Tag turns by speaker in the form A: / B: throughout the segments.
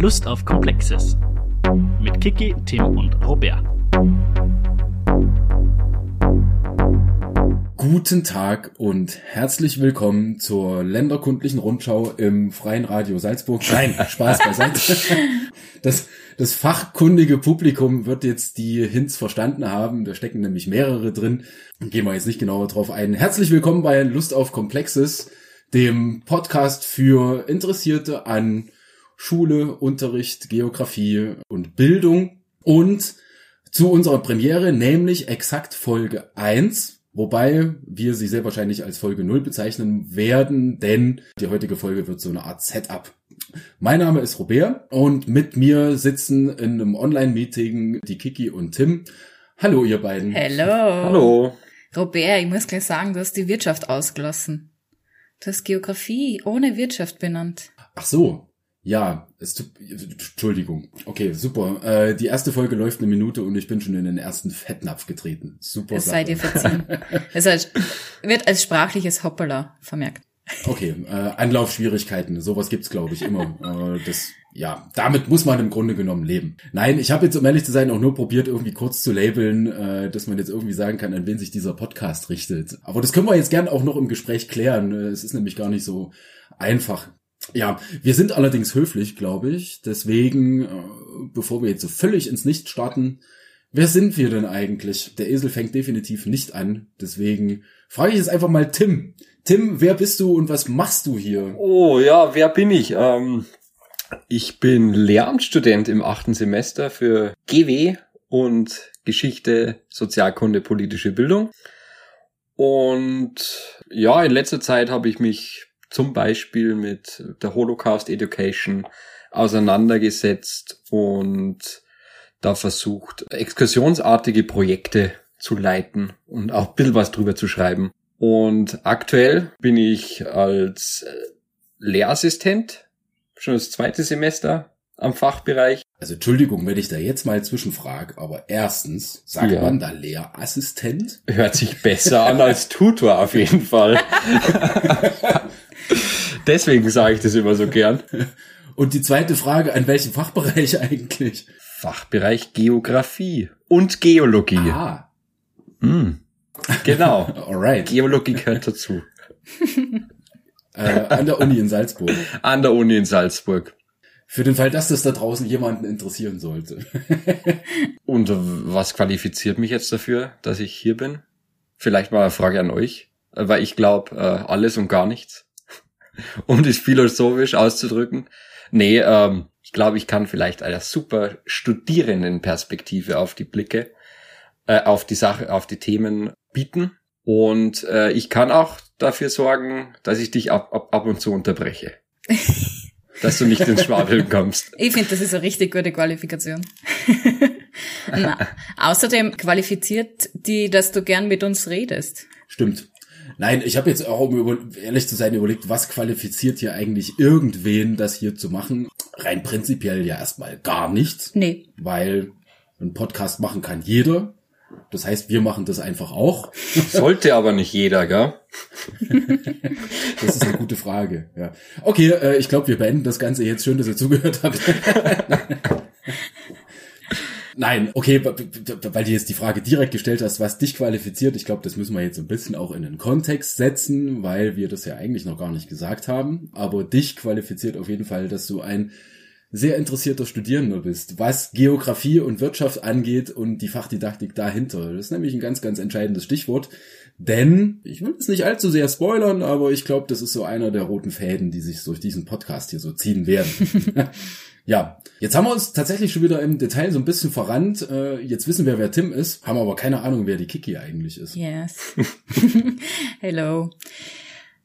A: Lust auf Komplexes mit Kiki, Tim und Robert.
B: Guten Tag und herzlich willkommen zur länderkundlichen Rundschau im Freien Radio Salzburg. Nein, Spaß beiseite. Das, das fachkundige Publikum wird jetzt die Hints verstanden haben. Da stecken nämlich mehrere drin. Gehen wir jetzt nicht genauer drauf ein. Herzlich willkommen bei Lust auf Komplexes, dem Podcast für Interessierte an Schule, Unterricht, Geografie und Bildung. Und zu unserer Premiere, nämlich exakt Folge 1 Wobei wir sie sehr wahrscheinlich als Folge 0 bezeichnen werden, denn die heutige Folge wird so eine Art Setup. Mein Name ist Robert und mit mir sitzen in einem Online-Meeting die Kiki und Tim. Hallo, ihr beiden.
C: Hello.
B: Hallo.
C: Robert, ich muss gleich sagen, du hast die Wirtschaft ausgelassen. Du hast Geografie ohne Wirtschaft benannt.
B: Ach so. Ja, es tut, Entschuldigung. Okay, super. Äh, die erste Folge läuft eine Minute und ich bin schon in den ersten Fettnapf getreten. Super.
C: Es sei dir verziehen. es wird als sprachliches Hoppala vermerkt.
B: Okay, äh, Anlaufschwierigkeiten, sowas gibt's glaube ich immer. äh, das ja, damit muss man im Grunde genommen leben. Nein, ich habe jetzt, um ehrlich zu sein, auch nur probiert, irgendwie kurz zu labeln, äh, dass man jetzt irgendwie sagen kann, an wen sich dieser Podcast richtet. Aber das können wir jetzt gern auch noch im Gespräch klären. Es ist nämlich gar nicht so einfach. Ja, wir sind allerdings höflich, glaube ich. Deswegen, äh, bevor wir jetzt so völlig ins Nichts starten, wer sind wir denn eigentlich? Der Esel fängt definitiv nicht an. Deswegen frage ich jetzt einfach mal Tim. Tim, wer bist du und was machst du hier?
D: Oh ja, wer bin ich? Ähm, ich bin Lehramtsstudent im achten Semester für GW und Geschichte, Sozialkunde, politische Bildung. Und ja, in letzter Zeit habe ich mich zum Beispiel mit der Holocaust Education auseinandergesetzt und da versucht, exkursionsartige Projekte zu leiten und auch ein bisschen was drüber zu schreiben. Und aktuell bin ich als Lehrassistent, schon das zweite Semester am Fachbereich.
B: Also Entschuldigung, wenn ich da jetzt mal zwischenfrage, aber erstens, sagt ja. man da Lehrassistent?
D: Hört sich besser an als Tutor auf jeden Fall. Deswegen sage ich das immer so gern.
B: Und die zweite Frage, an welchem Fachbereich eigentlich?
D: Fachbereich Geografie und Geologie.
B: Ah.
D: Hm. Genau.
B: Alright.
D: Geologie gehört dazu.
B: äh, an der Uni in Salzburg.
D: An der Uni in Salzburg.
B: Für den Fall, dass das da draußen jemanden interessieren sollte.
D: Und was qualifiziert mich jetzt dafür, dass ich hier bin? Vielleicht mal eine Frage an euch, weil ich glaube, äh, alles und gar nichts. um das philosophisch auszudrücken. Nee, ähm, ich glaube, ich kann vielleicht eine super Studierendenperspektive auf die Blicke, äh, auf die Sache, auf die Themen bieten. Und äh, ich kann auch dafür sorgen, dass ich dich ab, ab, ab und zu unterbreche. dass du nicht ins Schwafeln kommst.
C: Ich finde, das ist eine richtig gute Qualifikation. Na, außerdem qualifiziert die, dass du gern mit uns redest.
B: Stimmt. Nein, ich habe jetzt auch, um ehrlich zu sein, überlegt, was qualifiziert hier eigentlich irgendwen, das hier zu machen? Rein prinzipiell ja erstmal gar nichts.
C: Nee.
B: Weil ein Podcast machen kann jeder. Das heißt, wir machen das einfach auch.
D: Sollte aber nicht jeder, gell?
B: das ist eine gute Frage. Ja. Okay, äh, ich glaube, wir beenden das Ganze jetzt. Schön, dass ihr zugehört habt. Nein, okay, weil du jetzt die Frage direkt gestellt hast, was dich qualifiziert, ich glaube, das müssen wir jetzt ein bisschen auch in den Kontext setzen, weil wir das ja eigentlich noch gar nicht gesagt haben. Aber dich qualifiziert auf jeden Fall, dass du ein sehr interessierter Studierender bist, was Geografie und Wirtschaft angeht und die Fachdidaktik dahinter. Das ist nämlich ein ganz, ganz entscheidendes Stichwort. Denn, ich will es nicht allzu sehr spoilern, aber ich glaube, das ist so einer der roten Fäden, die sich durch diesen Podcast hier so ziehen werden. Ja, jetzt haben wir uns tatsächlich schon wieder im Detail so ein bisschen verrannt. Äh, jetzt wissen wir, wer Tim ist, haben aber keine Ahnung, wer die Kiki eigentlich ist.
C: Yes. Hello.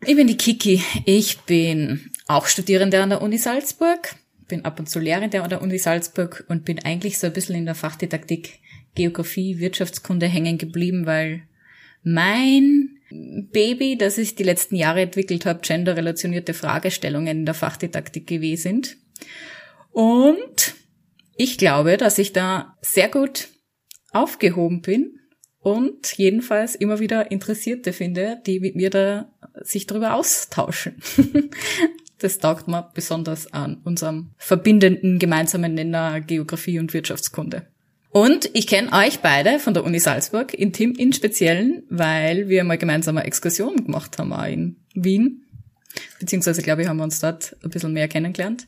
C: Ich bin die Kiki. Ich bin auch Studierende an der Uni Salzburg, bin ab und zu Lehrende an der Uni Salzburg und bin eigentlich so ein bisschen in der Fachdidaktik Geografie, Wirtschaftskunde hängen geblieben, weil mein Baby, das ich die letzten Jahre entwickelt habe, genderrelationierte Fragestellungen in der Fachdidaktik gewesen sind. Und ich glaube, dass ich da sehr gut aufgehoben bin und jedenfalls immer wieder Interessierte finde, die mit mir da sich darüber austauschen. Das taugt mir besonders an unserem verbindenden gemeinsamen Nenner Geografie und Wirtschaftskunde. Und ich kenne euch beide von der Uni Salzburg, in Tim in Speziellen, weil wir mal gemeinsam eine Exkursion gemacht haben auch in Wien. Beziehungsweise, glaube ich, haben wir uns dort ein bisschen mehr kennengelernt.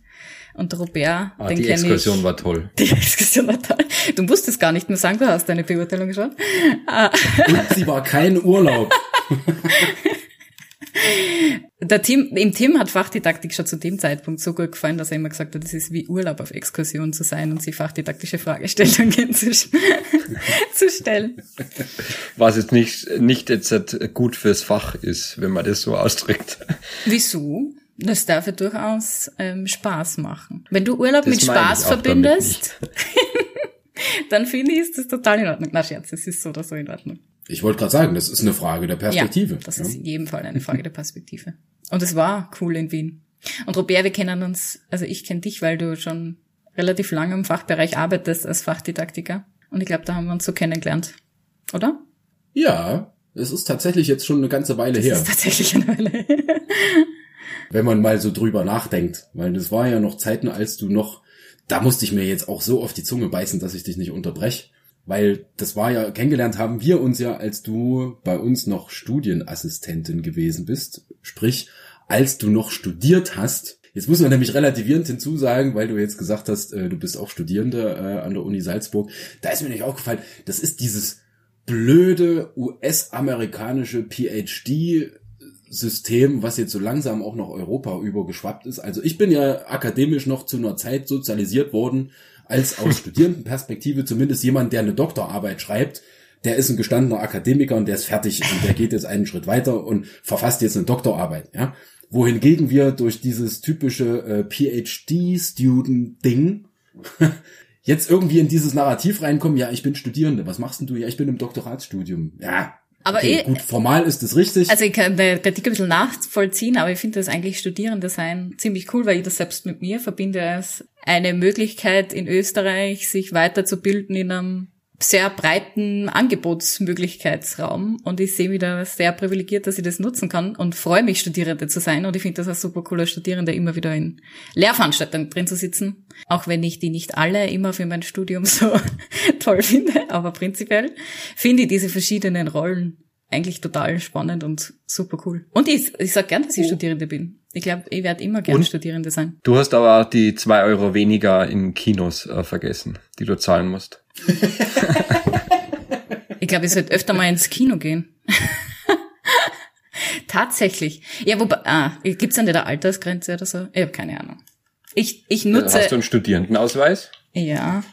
C: Und der Robert,
D: Ah,
C: den
D: die
C: ich.
D: Exkursion war toll.
C: Die Exkursion war toll. Du musst es gar nicht mehr sagen, du hast deine Beurteilung schon.
B: Und sie war kein Urlaub.
C: Der Tim, im Tim hat Fachdidaktik schon zu dem Zeitpunkt so gut gefallen, dass er immer gesagt hat, es ist wie Urlaub auf Exkursion zu sein und sich fachdidaktische Fragestellungen zu, zu stellen.
D: Was jetzt nicht, nicht jetzt gut fürs Fach ist, wenn man das so ausdrückt.
C: Wieso? Das darf ja durchaus ähm, Spaß machen. Wenn du Urlaub
D: Das
C: mit Spaß verbindest, dann finde ich, ist das total in Ordnung. Na Scherz, es ist so oder so in Ordnung.
B: Ich wollte gerade sagen, das ist eine Frage der Perspektive.
C: Ja, das ist in jedem Fall eine Frage der Perspektive. Und es war cool in Wien. Und Robert, wir kennen uns, also ich kenne dich, weil du schon relativ lange im Fachbereich arbeitest als Fachdidaktiker. Und ich glaube, da haben wir uns so kennengelernt. Oder?
B: ja, es ist tatsächlich jetzt schon eine ganze Weile
C: Das
B: her,
C: ist tatsächlich eine Weile.
B: Wenn man mal so drüber nachdenkt. Weil das war ja noch Zeiten, als du noch, da musste ich mir jetzt auch so auf die Zunge beißen, dass ich dich nicht unterbreche. Weil das war ja, kennengelernt haben wir uns ja, als du bei uns noch Studienassistentin gewesen bist. Sprich, als du noch studiert hast. Jetzt muss man nämlich relativierend hinzusagen, weil du jetzt gesagt hast, äh, du bist auch Studierende äh, an der Uni Salzburg. Da ist mir nicht aufgefallen, das ist dieses blöde US-amerikanische PhD System, was jetzt so langsam auch noch Europa übergeschwappt ist. Also ich bin ja akademisch noch zu einer Zeit sozialisiert worden, als aus Studierendenperspektive zumindest jemand, der eine Doktorarbeit schreibt, der ist ein gestandener Akademiker und der ist fertig und der geht jetzt einen Schritt weiter und verfasst jetzt eine Doktorarbeit, ja. Wohingegen wir durch dieses typische äh, PhD-Student-Ding jetzt irgendwie in dieses Narrativ reinkommen, ja, ich bin Studierende, was machst denn du? Ja, ich bin im Doktoratsstudium. Ja.
C: Aber
B: okay,
C: eh-
B: gut, formal ist es richtig.
C: Also ich kann der Kritik ein bisschen nachvollziehen, aber ich finde das eigentlich Studierende sein ziemlich cool, weil ich das selbst mit mir verbinde als eine Möglichkeit in Österreich, sich weiterzubilden in einem sehr breiten Angebotsmöglichkeitsraum und ich sehe mich da sehr privilegiert, dass ich das nutzen kann und freue mich, Studierende zu sein und ich finde das auch super cool, als Studierende immer wieder in Lehrveranstaltungen drin zu sitzen, auch wenn ich die nicht alle immer für mein Studium so toll finde, aber prinzipiell finde ich diese verschiedenen Rollen eigentlich total spannend und super cool. Und ich, ich sag gern, dass ich Studierende bin. Ich glaube, ich werde immer gern
D: Und?
C: Studierende sein.
D: Du hast aber die zwei Euro weniger in Kinos äh, vergessen, die du zahlen musst.
C: Ich glaube, ich sollte öfter mal ins Kino gehen. Tatsächlich. Ja, wobei, ah, gibt's an der Altersgrenze oder so? Ich habe keine Ahnung. Ich, ich nutze,
D: Hast du einen Studierendenausweis?
C: ja,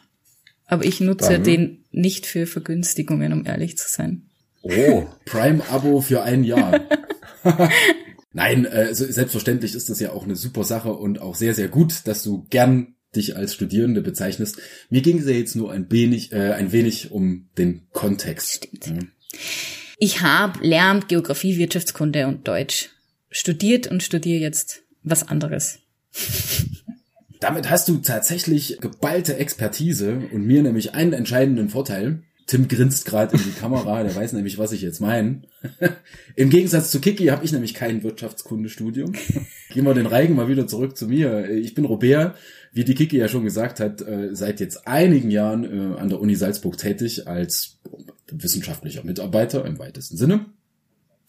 C: aber ich nutze
D: Dann-
C: den nicht für Vergünstigungen, um ehrlich zu sein.
D: Oh,
B: Prime-Abo für ein Jahr. Nein, äh, selbstverständlich ist das ja auch eine super Sache und auch sehr, sehr gut, dass du gern dich als Studierende bezeichnest. Mir ging es ja jetzt nur ein wenig, äh, ein wenig um den Kontext.
C: Stimmt.
B: Ja.
C: Ich habe Lehramt, Geografie, Wirtschaftskunde und Deutsch studiert und studiere jetzt was anderes.
B: Damit hast du tatsächlich geballte Expertise und mir nämlich einen entscheidenden Vorteil. Tim grinst gerade in die Kamera, der weiß nämlich, was ich jetzt meine. Im Gegensatz zu Kiki habe ich nämlich kein Wirtschaftskundestudium. Gehen wir den Reigen mal wieder zurück zu mir. Ich bin Robert, wie die Kiki ja schon gesagt hat, äh, seit jetzt einigen Jahren äh, an der Uni Salzburg tätig als wissenschaftlicher Mitarbeiter im weitesten Sinne.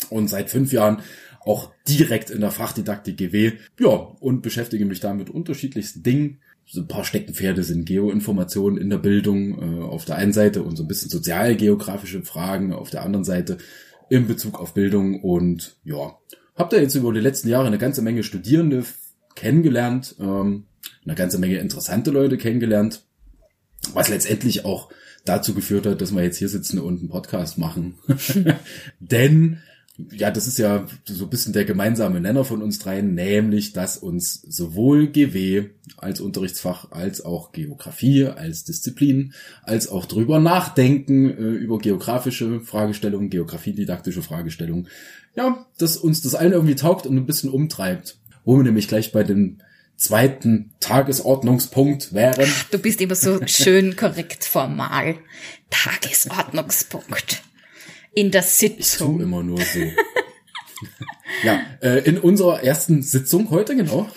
B: Und seit fünf Jahren auch direkt in der Fachdidaktik GW. Ja, und beschäftige mich da mit unterschiedlichsten Dingen. So ein paar Steckenpferde sind Geoinformationen in der Bildung äh, auf der einen Seite und so ein bisschen sozialgeografische Fragen auf der anderen Seite in Bezug auf Bildung. Und ja, habe da jetzt über die letzten Jahre eine ganze Menge Studierende kennengelernt, ähm, eine ganze Menge interessante Leute kennengelernt, was letztendlich auch dazu geführt hat, dass wir jetzt hier sitzen und einen Podcast machen. Denn, ja, das ist ja so ein bisschen der gemeinsame Nenner von uns dreien, nämlich, dass uns sowohl GW als Unterrichtsfach als auch Geografie als Disziplin, als auch drüber nachdenken äh, über geografische Fragestellungen, geografiedidaktische Fragestellungen, ja, dass uns das allen irgendwie taugt und ein bisschen umtreibt. Wo wir nämlich gleich bei dem zweiten Tagesordnungspunkt wären.
C: Du bist immer so schön korrekt formal. Tagesordnungspunkt. In der
B: Ich tu
C: Sitzung.
B: immer nur so. Ja, äh, in unserer ersten Sitzung heute, genau.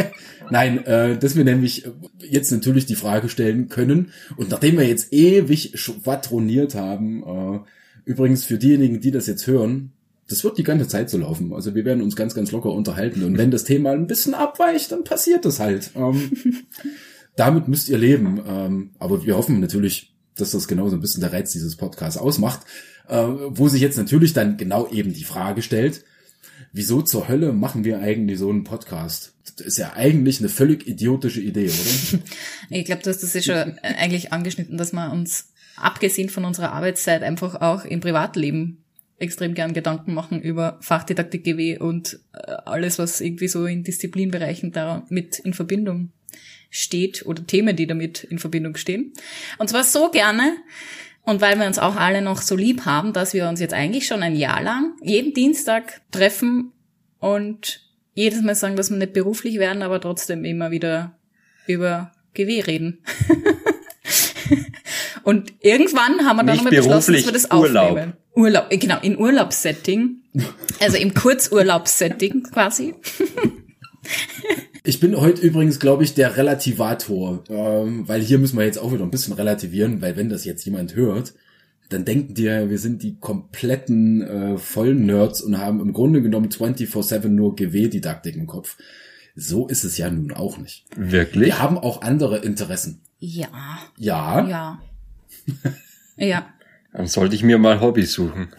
B: Nein, äh, dass wir nämlich jetzt natürlich die Frage stellen können. Und nachdem wir jetzt ewig schwadroniert haben, äh, übrigens für diejenigen, die das jetzt hören, das wird die ganze Zeit so laufen. Also wir werden uns ganz, ganz locker unterhalten. Und wenn das Thema ein bisschen abweicht, dann passiert das halt. Ähm, damit müsst ihr leben. Ähm, aber wir hoffen natürlich, dass das genau so ein bisschen der Reiz dieses Podcasts ausmacht. Äh, wo sich jetzt natürlich dann genau eben die Frage stellt, wieso zur Hölle machen wir eigentlich so einen Podcast? Das ist ja eigentlich eine völlig idiotische Idee, oder?
C: Ich glaube, du hast das ja schon eigentlich angeschnitten, dass wir uns abgesehen von unserer Arbeitszeit einfach auch im Privatleben extrem gern Gedanken machen über Fachdidaktik GW und äh, alles, was irgendwie so in Disziplinbereichen damit in Verbindung steht oder Themen, die damit in Verbindung stehen. Und zwar so gerne, und weil wir uns auch alle noch so lieb haben, dass wir uns jetzt eigentlich schon ein Jahr lang jeden Dienstag treffen und jedes Mal sagen, dass wir nicht beruflich werden, aber trotzdem immer wieder über GW reden. und irgendwann haben wir dann nochmal beschlossen, dass wir das
D: Urlaub.
C: aufnehmen. Urlaub, äh, genau, in Urlaubssetting. Also im Kurzurlaubssetting quasi.
B: Ich bin heute übrigens, glaube ich, der Relativator, ähm, weil hier müssen wir jetzt auch wieder ein bisschen relativieren, weil wenn das jetzt jemand hört, dann denken die ja, wir sind die kompletten äh, vollen Nerds und haben im Grunde genommen 24-7 nur GW-Didaktik im Kopf. So ist es ja nun auch nicht.
D: Wirklich?
B: Wir haben auch andere Interessen.
C: Ja.
B: Ja,
C: Ja. Ja.
D: Dann sollte ich mir mal Hobbys suchen.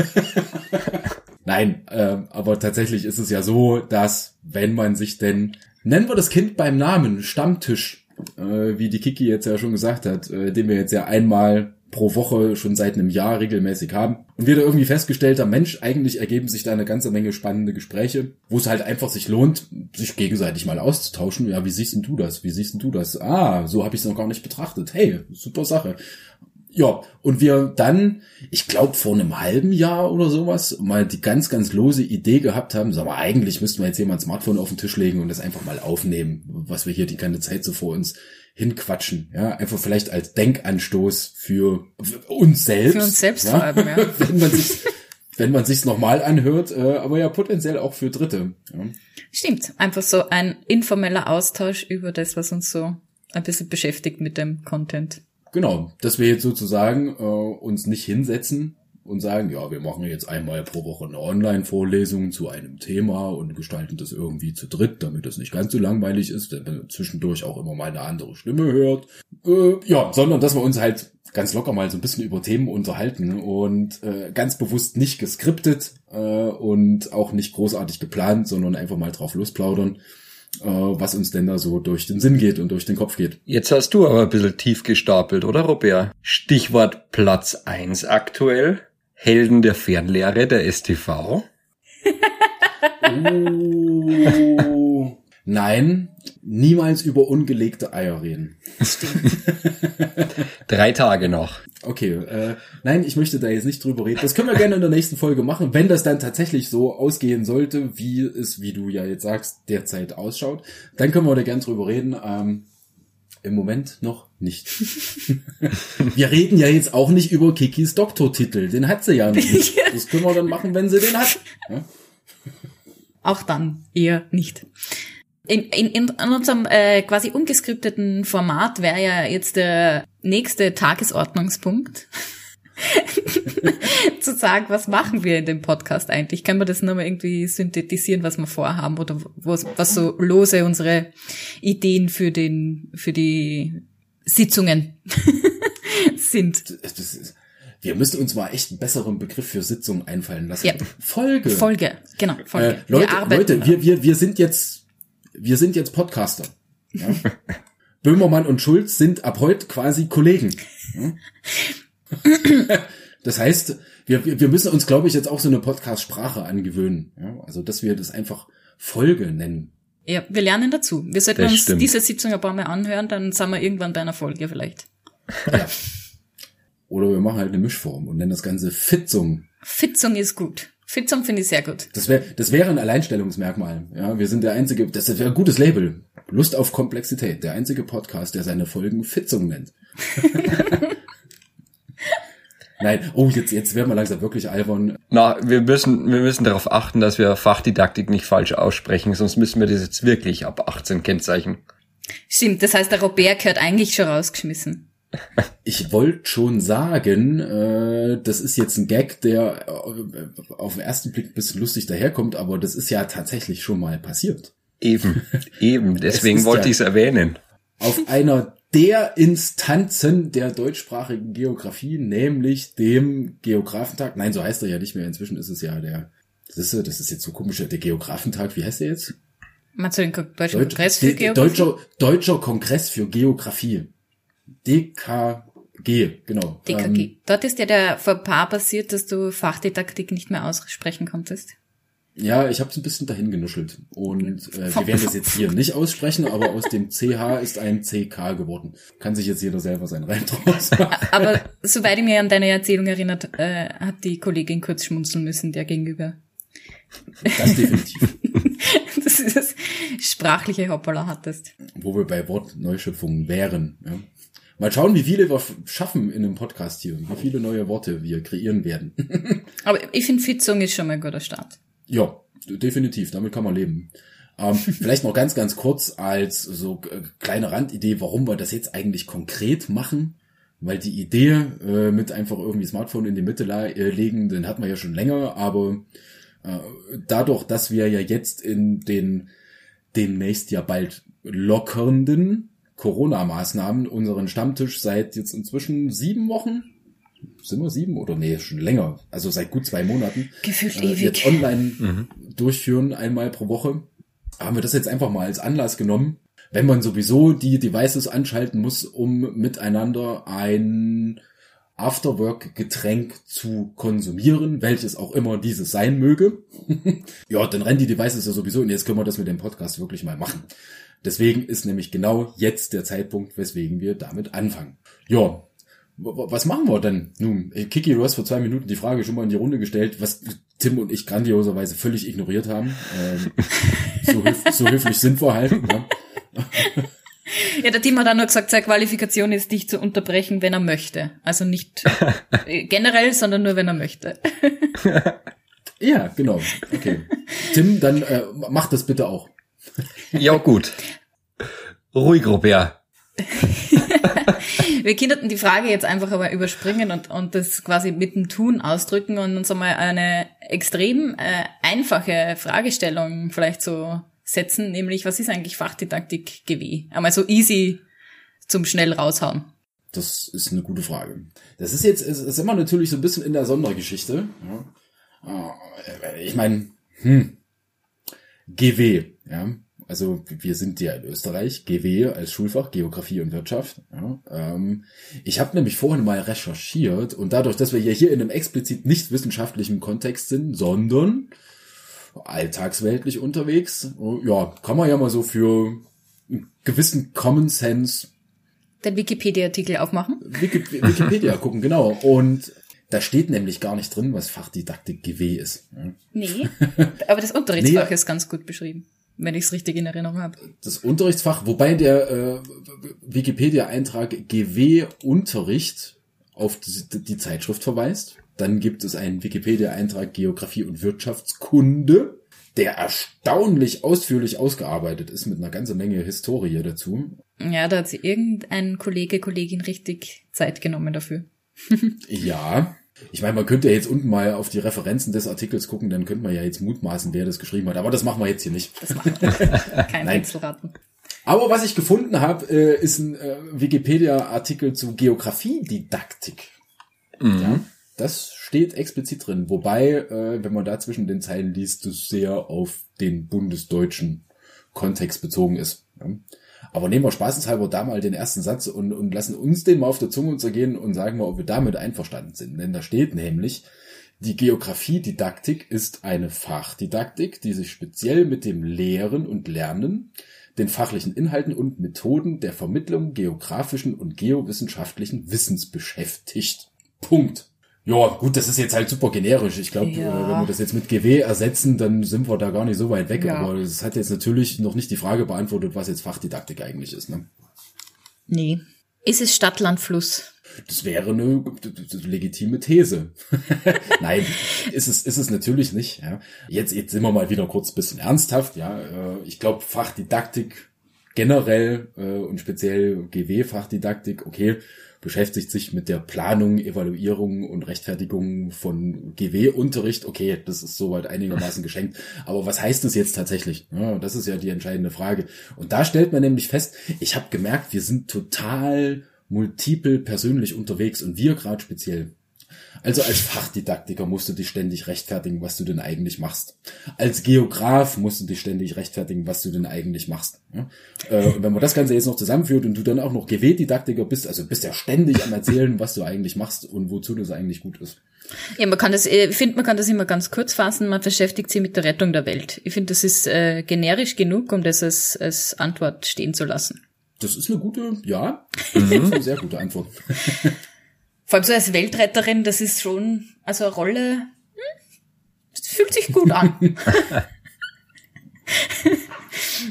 B: Nein, ähm, aber tatsächlich ist es ja so, dass wenn man sich denn, nennen wir das Kind beim Namen, Stammtisch, äh, wie die Kiki jetzt ja schon gesagt hat, äh, den wir jetzt ja einmal pro Woche schon seit einem Jahr regelmäßig haben. Und wir da irgendwie festgestellt haben, Mensch, eigentlich ergeben sich da eine ganze Menge spannende Gespräche, wo es halt einfach sich lohnt, sich gegenseitig mal auszutauschen. Ja, wie siehst denn du das? Wie siehst denn du das? Ah, so habe ich es noch gar nicht betrachtet. Hey, super Sache. Ja, und wir dann, ich glaube vor einem halben Jahr oder sowas, mal die ganz, ganz lose Idee gehabt haben, sag mal, eigentlich müssten wir jetzt hier mal ein Smartphone auf den Tisch legen und das einfach mal aufnehmen, was wir hier die ganze Zeit so vor uns hinquatschen. Ja, einfach vielleicht als Denkanstoß für uns selbst.
C: Für uns selbst
B: ja?
C: vor allem, ja.
B: wenn man sich wenn man sich's nochmal anhört, äh, aber ja potenziell auch für Dritte. Ja.
C: Stimmt. Einfach so ein informeller Austausch über das, was uns so ein bisschen beschäftigt mit dem Content.
B: Genau, dass wir jetzt sozusagen äh, uns nicht hinsetzen und sagen, ja, wir machen jetzt einmal pro Woche eine Online-Vorlesung zu einem Thema und gestalten das irgendwie zu dritt, damit es nicht ganz so langweilig ist, wenn man zwischendurch auch immer mal eine andere Stimme hört. Äh, ja, sondern dass wir uns halt ganz locker mal so ein bisschen über Themen unterhalten und äh, ganz bewusst nicht geskriptet äh, und auch nicht großartig geplant, sondern einfach mal drauf losplaudern was uns denn da so durch den Sinn geht und durch den Kopf geht.
D: Jetzt hast du aber ein bisschen tief gestapelt, oder Robert? Stichwort Platz eins aktuell. Helden der Fernlehre der STV.
B: Oh, nein, niemals über ungelegte Eier reden.
D: Drei Tage noch.
B: Okay, äh, nein, ich möchte da jetzt nicht drüber reden. Das können wir gerne in der nächsten Folge machen, wenn das dann tatsächlich so ausgehen sollte, wie es, wie du ja jetzt sagst, derzeit ausschaut. Dann können wir da gern drüber reden. Ähm, Im Moment noch nicht. wir reden ja jetzt auch nicht über Kikis Doktortitel. Den hat sie ja nicht. Das können wir dann machen, wenn sie den hat. Ja?
C: Auch dann eher nicht. In, in, in unserem äh, quasi ungeskripteten Format wäre ja jetzt der nächste Tagesordnungspunkt. zu sagen, was machen wir in dem Podcast eigentlich? Können wir das nochmal irgendwie synthetisieren, was wir vorhaben oder was, was so lose unsere Ideen für den, für die Sitzungen sind?
B: Ist, wir müssen uns mal echt einen besseren Begriff für Sitzung einfallen lassen.
C: Ja.
B: Folge.
C: Folge, genau, Folge.
B: Äh, Leute,
C: arbeiten
B: Leute, wir, wir, wir sind jetzt, wir sind jetzt Podcaster. Ja? Böhmermann und Schulz sind ab heute quasi Kollegen. Ja? Das heißt, wir, wir müssen uns, glaube ich, jetzt auch so eine Podcast-Sprache angewöhnen. Ja? Also, dass wir das einfach Folge nennen.
C: Ja, wir lernen dazu. Wir sollten
D: Das
C: uns
D: stimmt.
C: diese Sitzung ein paar Mal anhören, dann sind wir irgendwann bei einer Folge vielleicht.
B: Ja. Oder wir machen halt eine Mischform und nennen das Ganze Fitzung.
C: Fitzung ist gut. Fitzung finde ich sehr gut.
B: Das wäre das wäre ein Alleinstellungsmerkmal. Ja, wir sind der einzige, das wäre ein gutes Label. Lust auf Komplexität. Der einzige Podcast, der seine Folgen Fitzung nennt. Nein, oh, jetzt, jetzt werden wir langsam wirklich albern.
D: Na, wir müssen, wir müssen darauf achten, dass wir Fachdidaktik nicht falsch aussprechen, sonst müssen wir das jetzt wirklich ab 18 kennzeichnen.
C: Stimmt, das heißt, der Robert gehört eigentlich schon rausgeschmissen.
B: Ich wollte schon sagen, äh, das ist jetzt ein Gag, der äh, auf den ersten Blick ein bisschen lustig daherkommt, aber das ist ja tatsächlich schon mal passiert.
D: Eben, eben. Deswegen wollte
B: ja-
D: ich es erwähnen.
B: Auf einer der Instanzen der deutschsprachigen Geografie, nämlich dem Geografentag. Nein, so heißt er ja nicht mehr. Inzwischen ist es ja der, das ist, das ist jetzt so komisch, der Geografentag. Wie heißt der jetzt?
C: Meinst du den Deutschen
B: Deutsch-
C: Kongress für Geografie?
B: Deutscher, Deutscher Kongress für Geografie. DKG, genau.
C: DKG.
B: Ähm,
C: Dort ist ja der paar passiert, dass du Fachdidaktik nicht mehr aussprechen konntest.
B: ja, ich habe es ein bisschen dahin genuschelt. Und äh, wir werden das jetzt hier nicht aussprechen, aber aus dem CH ist ein CK geworden. Kann sich jetzt jeder selber sein Reim draus machen.
C: Aber soweit ich mich an deine Erzählung erinnert, äh, hat die Kollegin kurz schmunzeln müssen, der gegenüber.
B: Das definitiv.
C: dass du das sprachliche Hoppala hattest.
B: Wo wir bei Wortneuschöpfungen wären. Ja. Mal schauen, wie viele wir schaffen in einem Podcast hier. Wie viele neue Worte wir kreieren werden.
C: Aber ich finde, Fitzung ist schon mal ein guter Start.
B: Ja, definitiv, damit kann man leben. Ähm, vielleicht noch ganz, ganz kurz als so äh, kleine Randidee, warum wir das jetzt eigentlich konkret machen. Weil die Idee äh, mit einfach irgendwie Smartphone in die Mitte äh, legen, den hat man ja schon länger, aber äh, dadurch, dass wir ja jetzt in den demnächst ja bald lockernden Corona-Maßnahmen unseren Stammtisch seit jetzt inzwischen sieben Wochen, sind wir sieben oder nee, schon länger, also seit gut zwei Monaten,
C: Gefühlt
B: äh,
C: ewig.
B: jetzt online durchführen, einmal pro Woche, haben wir das jetzt einfach mal als Anlass genommen, wenn man sowieso die Devices anschalten muss, um miteinander ein Afterwork-Getränk zu konsumieren, welches auch immer dieses sein möge. ja, dann rennen die Devices ja sowieso und jetzt können wir das mit dem Podcast wirklich mal machen. Deswegen ist nämlich genau jetzt der Zeitpunkt, weswegen wir damit anfangen. Ja, was machen wir denn? Nun, äh, Kiki, du hast vor zwei Minuten die Frage schon mal in die Runde gestellt, was Tim und ich grandioserweise völlig ignoriert haben. Ähm, so, höf so höflich sind wir halt. Ja.
C: Ja, der Tim hat auch nur gesagt, seine Qualifikation ist, dich zu unterbrechen, wenn er möchte. Also nicht äh, generell, sondern nur, wenn er möchte.
B: ja, genau. Okay. Tim, dann äh, mach das bitte auch.
D: Ja, gut. Ruhig, Robert.
C: Wir könnten die Frage jetzt einfach aber überspringen und, und das quasi mit dem Tun ausdrücken und uns einmal eine extrem äh, einfache Fragestellung vielleicht so setzen, nämlich was ist eigentlich Fachdidaktik GW? Einmal so easy zum schnell raushauen.
B: Das ist eine gute Frage. Das ist jetzt, es ist immer natürlich so ein bisschen in der Sondergeschichte. Ja. Äh, Ich meine, hm, GW, ja. Also wir sind ja in Österreich, GW als Schulfach, Geografie und Wirtschaft. Ja. Ähm, ich habe nämlich vorhin mal recherchiert und dadurch, dass wir ja hier in einem explizit nicht wissenschaftlichen Kontext sind, sondern alltagsweltlich unterwegs, ja, kann man ja mal so für einen gewissen Common Sense
C: Den Wikipedia-Artikel aufmachen.
B: Wiki Wikipedia gucken, genau. Und da steht nämlich gar nicht drin, was Fachdidaktik GW ist.
C: Nee. Aber das Unterrichtsfach
B: Nee.
C: ist ganz gut beschrieben, wenn ich es richtig in Erinnerung habe.
B: Das Unterrichtsfach, wobei der äh, Wikipedia-Eintrag GW Unterricht auf die, die Zeitschrift verweist. Dann gibt es einen Wikipedia-Eintrag Geografie und Wirtschaftskunde, der erstaunlich ausführlich ausgearbeitet ist mit einer ganzen Menge Historie dazu.
C: Ja, da hat sich irgendein Kollege, Kollegin richtig Zeit genommen dafür.
B: Ja. Ich meine, man könnte ja jetzt unten mal auf die Referenzen des Artikels gucken, dann könnte man ja jetzt mutmaßen, wer das geschrieben hat. Aber das machen wir jetzt hier nicht.
C: Das machen wir. Kein
B: Nein.
C: Rätselraten.
B: Aber was ich gefunden habe, äh, ist ein äh, Wikipedia-Artikel zu Geografiedidaktik. Ja, das steht explizit drin. Wobei, äh, wenn man da zwischen den Zeilen liest, das sehr auf den bundesdeutschen Kontext bezogen ist. Aber nehmen wir spaßeshalber da mal den ersten Satz und, und lassen uns den mal auf der Zunge zergehen und sagen mal, ob wir damit einverstanden sind. Denn da steht nämlich, die Geografiedidaktik ist eine Fachdidaktik, die sich speziell mit dem Lehren und Lernen, den fachlichen Inhalten und Methoden der Vermittlung geografischen und geowissenschaftlichen Wissens beschäftigt. Punkt. Ja, gut, das ist jetzt halt super generisch. Ich glaube,
C: Ja.
B: äh, wenn wir das jetzt mit GW ersetzen, dann sind wir da gar nicht so weit weg.
C: Ja.
B: Aber es hat jetzt natürlich noch nicht die Frage beantwortet, was jetzt Fachdidaktik eigentlich ist. Ne?
C: Nee. Ist es Stadt, Land, Fluss?
B: Das wäre eine legitime These. Nein, ist es, ist es natürlich nicht. Ja. Jetzt, jetzt sind wir mal wieder kurz ein bisschen ernsthaft. Ja, äh, ich glaube, Fachdidaktik generell äh, und speziell GW-Fachdidaktik, okay, beschäftigt sich mit der Planung, Evaluierung und Rechtfertigung von GW-Unterricht. Okay, das ist soweit einigermaßen geschenkt. Aber was heißt das jetzt tatsächlich? Ja, das ist ja die entscheidende Frage. Und da stellt man nämlich fest, ich habe gemerkt, wir sind total multiple persönlich unterwegs und wir gerade speziell. Also als Fachdidaktiker musst du dich ständig rechtfertigen, was du denn eigentlich machst. Als Geograf musst du dich ständig rechtfertigen, was du denn eigentlich machst. Äh, und wenn man das Ganze jetzt noch zusammenführt und du dann auch noch GW-Didaktiker bist, also bist ja ständig am Erzählen, was du eigentlich machst und wozu das eigentlich gut ist.
C: Ja, man kann das, ich finde, man kann das immer ganz kurz fassen. Man beschäftigt sich mit der Rettung der Welt. Ich finde, das ist äh, generisch genug, um das als, als Antwort stehen zu lassen.
B: Das ist eine gute, ja, das ist eine sehr gute Antwort.
C: Vor allem so als Weltretterin, das ist schon, also eine Rolle, hm, das fühlt sich gut an.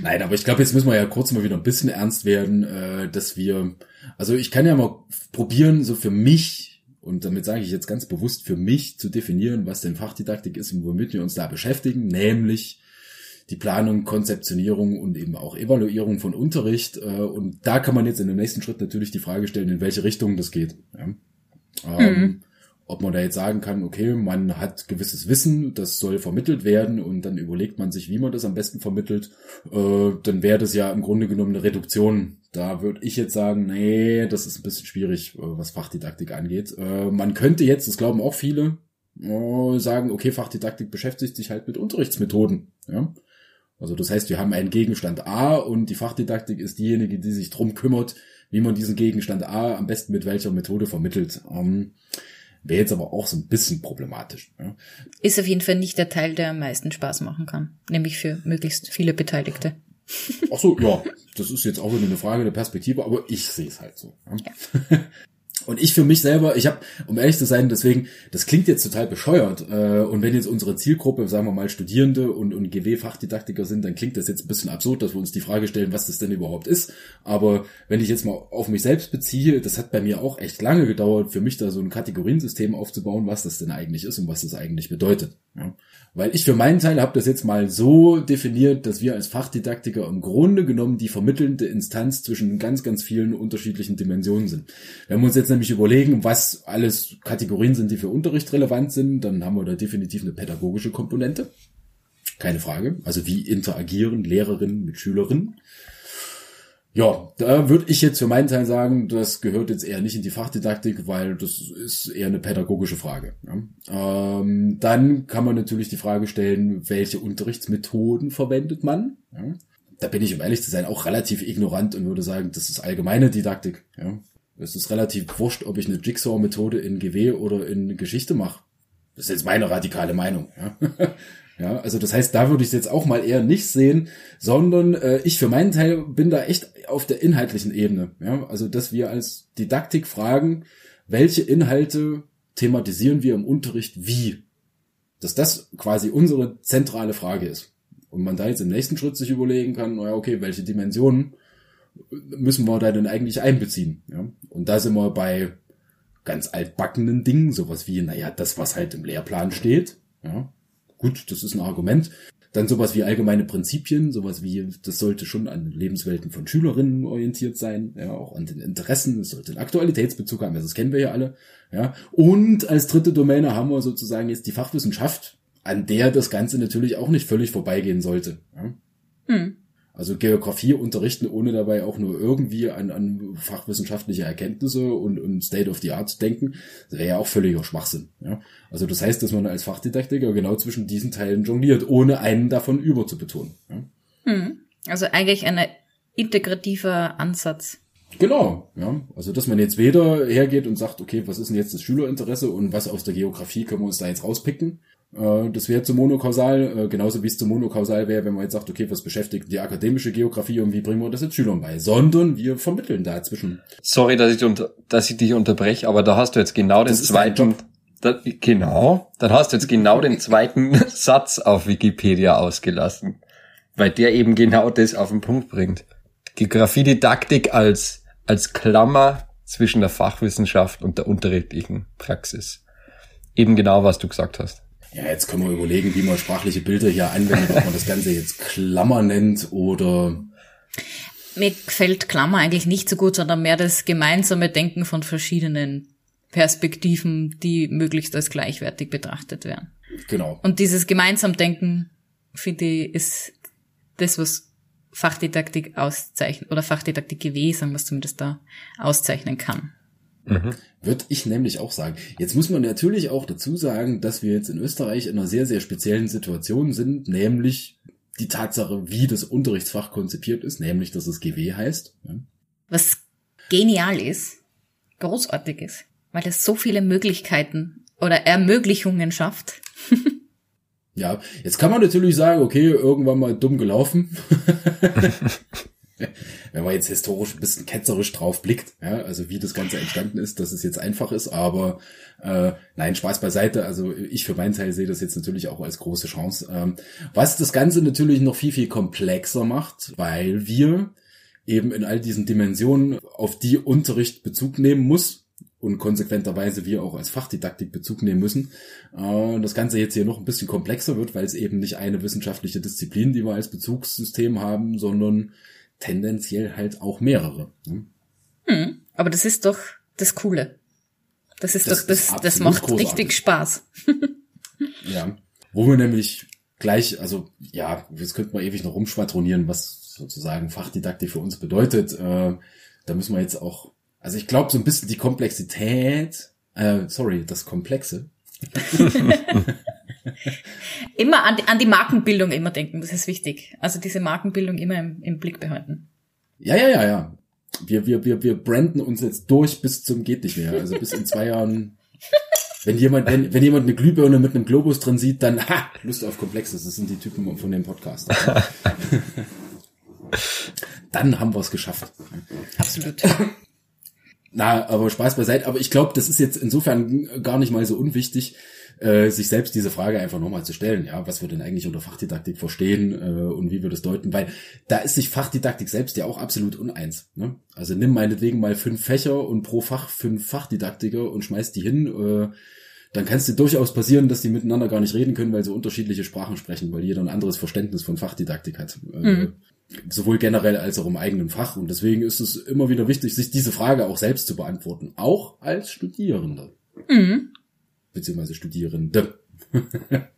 B: Nein, aber ich glaube, jetzt müssen wir ja kurz mal wieder ein bisschen ernst werden, äh, dass wir, also ich kann ja mal probieren, so für mich, und damit sage ich jetzt ganz bewusst für mich zu definieren, was denn Fachdidaktik ist und womit wir uns da beschäftigen, nämlich die Planung, Konzeptionierung und eben auch Evaluierung von Unterricht. Äh, und da kann man jetzt in dem nächsten Schritt natürlich die Frage stellen, in welche Richtung das geht. Ja. Ähm, mhm. Ob man da jetzt sagen kann, okay, man hat gewisses Wissen, das soll vermittelt werden und dann überlegt man sich, wie man das am besten vermittelt, äh, dann wäre das ja im Grunde genommen eine Reduktion. Da würde ich jetzt sagen, nee, das ist ein bisschen schwierig, äh, was Fachdidaktik angeht. Äh, man könnte jetzt, das glauben auch viele, äh, sagen, okay, Fachdidaktik beschäftigt sich halt mit Unterrichtsmethoden. Ja? Also das heißt, wir haben einen Gegenstand A und die Fachdidaktik ist diejenige, die sich drum kümmert, wie man diesen Gegenstand A am besten mit welcher Methode vermittelt. Ähm, Wäre jetzt aber auch so ein bisschen problematisch. Ja.
C: Ist auf jeden Fall nicht der Teil, der am meisten Spaß machen kann. Nämlich für möglichst viele Beteiligte.
B: Ach so, ja, das ist jetzt auch wieder eine Frage der Perspektive, aber ich sehe es halt so. Ja. Und ich für mich selber, ich habe, um ehrlich zu sein, deswegen, das klingt jetzt total bescheuert. Äh, und wenn jetzt unsere Zielgruppe, sagen wir mal, Studierende und, und GW-Fachdidaktiker sind, dann klingt das jetzt ein bisschen absurd, dass wir uns die Frage stellen, was das denn überhaupt ist. Aber wenn ich jetzt mal auf mich selbst beziehe, das hat bei mir auch echt lange gedauert, für mich da so ein Kategoriensystem aufzubauen, was das denn eigentlich ist und was das eigentlich bedeutet. Ja. Weil ich für meinen Teil habe das jetzt mal so definiert, dass wir als Fachdidaktiker im Grunde genommen die vermittelnde Instanz zwischen ganz, ganz vielen unterschiedlichen Dimensionen sind. Wenn wir uns jetzt nämlich überlegen, was alles Kategorien sind, die für Unterricht relevant sind, dann haben wir da definitiv eine pädagogische Komponente. Keine Frage. Also wie interagieren Lehrerinnen mit Schülerinnen. Ja, da würde ich jetzt für meinen Teil sagen, das gehört jetzt eher nicht in die Fachdidaktik, weil das ist eher eine pädagogische Frage. Ja. Ähm, dann kann man natürlich die Frage stellen, welche Unterrichtsmethoden verwendet man? Ja. Da bin ich, um ehrlich zu sein, auch relativ ignorant und würde sagen, das ist allgemeine Didaktik. Ja. Es ist relativ wurscht, ob ich eine Jigsaw-Methode in GW oder in Geschichte mache. Das ist jetzt meine radikale Meinung. Ja. Ja, also das heißt, da würde ich es jetzt auch mal eher nicht sehen, sondern äh, ich für meinen Teil bin da echt auf der inhaltlichen Ebene. Ja, also dass wir als Didaktik fragen, welche Inhalte thematisieren wir im Unterricht wie? Dass das quasi unsere zentrale Frage ist. Und man da jetzt im nächsten Schritt sich überlegen kann, naja, okay, welche Dimensionen müssen wir da denn eigentlich einbeziehen? Ja? Und da sind wir bei ganz altbackenen Dingen, sowas wie, naja, das, was halt im Lehrplan steht. Ja? Gut, das ist ein Argument. Dann sowas wie allgemeine Prinzipien, sowas wie, das sollte schon an Lebenswelten von Schülerinnen orientiert sein, ja, auch an den Interessen, es sollte einen Aktualitätsbezug haben, das kennen wir ja alle, ja. Und als dritte Domäne haben wir sozusagen jetzt die Fachwissenschaft, an der das Ganze natürlich auch nicht völlig vorbeigehen sollte. Ja. Hm. Also Geografie unterrichten, ohne dabei auch nur irgendwie an, an fachwissenschaftliche Erkenntnisse und, und State of the Art zu denken, das wäre ja auch völliger Schwachsinn. Ja? Also das heißt, dass man als Fachdidaktiker genau zwischen diesen Teilen jongliert, ohne einen davon überzubetonen. Ja?
C: Hm. Also eigentlich ein integrativer Ansatz.
B: Genau, ja. Also dass man jetzt weder hergeht und sagt, okay, was ist denn jetzt das Schülerinteresse und was aus der Geografie können wir uns da jetzt rauspicken, das wäre zu monokausal, äh, genauso wie es zu monokausal wäre, wenn man jetzt sagt, okay, was beschäftigt die akademische Geografie und wie bringen wir das jetzt Schülern bei, sondern wir vermitteln dazwischen.
D: Sorry, dass ich, unter, dass ich dich unterbreche, aber da hast du jetzt genau den zweiten, da, genau, dann hast du jetzt genau den zweiten Satz auf Wikipedia ausgelassen, weil der eben genau das auf den Punkt bringt. Geografiedidaktik als als Klammer zwischen der Fachwissenschaft und der unterrichtlichen Praxis. Eben genau, was du gesagt hast.
B: Ja, jetzt können wir überlegen, wie man sprachliche Bilder hier anwendet, ob man das Ganze jetzt Klammer nennt oder.
C: Mir gefällt Klammer eigentlich nicht so gut, sondern mehr das gemeinsame Denken von verschiedenen Perspektiven, die möglichst als gleichwertig betrachtet werden.
B: Genau.
C: Und dieses gemeinsam Denken, finde ich, ist das, was Fachdidaktik auszeichnen, oder Fachdidaktik GW, sagen wir es zumindest da, auszeichnen kann.
B: Mhm. Würde ich nämlich auch sagen. Jetzt muss man natürlich auch dazu sagen, dass wir jetzt in Österreich in einer sehr, sehr speziellen Situation sind, nämlich die Tatsache, wie das Unterrichtsfach konzipiert ist, nämlich, dass es GW heißt.
C: Was genial ist, großartig ist, weil es so viele Möglichkeiten oder Ermöglichungen schafft.
B: ja, jetzt kann man natürlich sagen, okay, irgendwann mal dumm gelaufen. wenn man jetzt historisch ein bisschen ketzerisch drauf blickt, ja, also wie das Ganze entstanden ist, dass es jetzt einfach ist, aber äh, nein, Spaß beiseite. Also ich für meinen Teil sehe das jetzt natürlich auch als große Chance. Ähm, was das Ganze natürlich noch viel, viel komplexer macht, weil wir eben in all diesen Dimensionen, auf die Unterricht Bezug nehmen muss, und konsequenterweise wir auch als Fachdidaktik Bezug nehmen müssen. Äh, das Ganze jetzt hier noch ein bisschen komplexer wird, weil es eben nicht eine wissenschaftliche Disziplin, die wir als Bezugssystem haben, sondern tendenziell halt auch mehrere.
C: Ne? Hm, aber das ist doch das Coole. Das ist das doch, das, ist das macht großartig. richtig Spaß.
B: ja. Wo wir nämlich gleich, also ja, jetzt könnten wir ewig noch rumschwadronieren, was sozusagen Fachdidaktik für uns bedeutet. Äh, da müssen wir jetzt auch, also ich glaube so ein bisschen die Komplexität, äh, sorry, das Komplexe.
C: immer an die, an die Markenbildung immer denken, das ist wichtig. Also diese Markenbildung immer im, im Blick behalten.
B: Ja, ja, ja, ja. Wir, wir, wir, wir branden uns jetzt durch bis zum geht nicht mehr. Also bis in zwei Jahren. Wenn jemand, wenn, wenn jemand eine Glühbirne mit einem Globus drin sieht, dann ha, Lust auf Komplexes. Das sind die Typen von dem Podcast. dann haben wir es geschafft.
C: Absolut.
B: Na, aber Spaß beiseite. Aber ich glaube, das ist jetzt insofern gar nicht mal so unwichtig, äh, sich selbst diese Frage einfach nochmal zu stellen, ja, was wir denn eigentlich unter Fachdidaktik verstehen äh, und wie wir das deuten, weil da ist sich Fachdidaktik selbst ja auch absolut uneins. Ne? Also nimm meinetwegen mal fünf Fächer und pro Fach fünf Fachdidaktiker und schmeiß die hin, äh, dann kann es dir durchaus passieren, dass die miteinander gar nicht reden können, weil sie unterschiedliche Sprachen sprechen, weil jeder ein anderes Verständnis von Fachdidaktik hat. Äh, mhm. Sowohl generell als auch im eigenen Fach. Und deswegen ist es immer wieder wichtig, sich diese Frage auch selbst zu beantworten, auch als Studierende. Mhm beziehungsweise Studierende.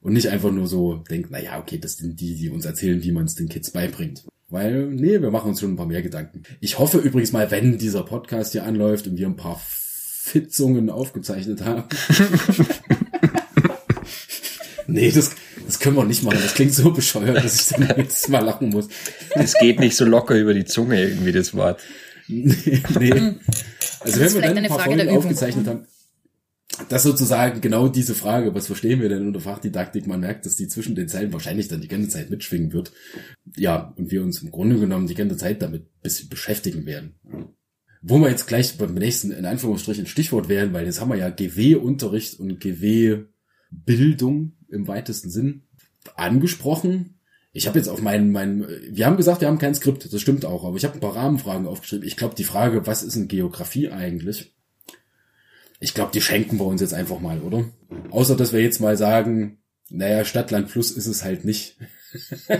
B: und nicht einfach nur so denkt, na ja, okay, das sind die, die uns erzählen, wie man es den Kids beibringt. Weil, nee, wir machen uns schon ein paar mehr Gedanken. Ich hoffe übrigens mal, wenn dieser Podcast hier anläuft und wir ein paar Fitzungen aufgezeichnet haben. nee, das, das können wir nicht machen. Das klingt so bescheuert, dass ich dann jetzt mal lachen muss.
D: Das geht nicht so locker über die Zunge irgendwie, das Wort.
B: nee, nee. Also wenn wir dann ein paar Folgen aufgezeichnet haben, das sozusagen genau diese Frage, was verstehen wir denn unter Fachdidaktik? Man merkt, dass die zwischen den Zeilen wahrscheinlich dann die ganze Zeit mitschwingen wird. Ja, und wir uns im Grunde genommen die ganze Zeit damit bisschen beschäftigen werden. Wo wir jetzt gleich beim nächsten, in Anführungsstrichen, Stichwort wären, weil jetzt haben wir ja GW-Unterricht und GW-Bildung im weitesten Sinn angesprochen. Ich habe jetzt auf meinen, meinen, wir haben gesagt, wir haben kein Skript, das stimmt auch, aber ich habe ein paar Rahmenfragen aufgeschrieben. Ich glaube, die Frage, was ist in Geografie eigentlich? Ich glaube, die schenken wir uns jetzt einfach mal, oder? Außer, dass wir jetzt mal sagen, naja, Stadtland Plus ist es halt nicht.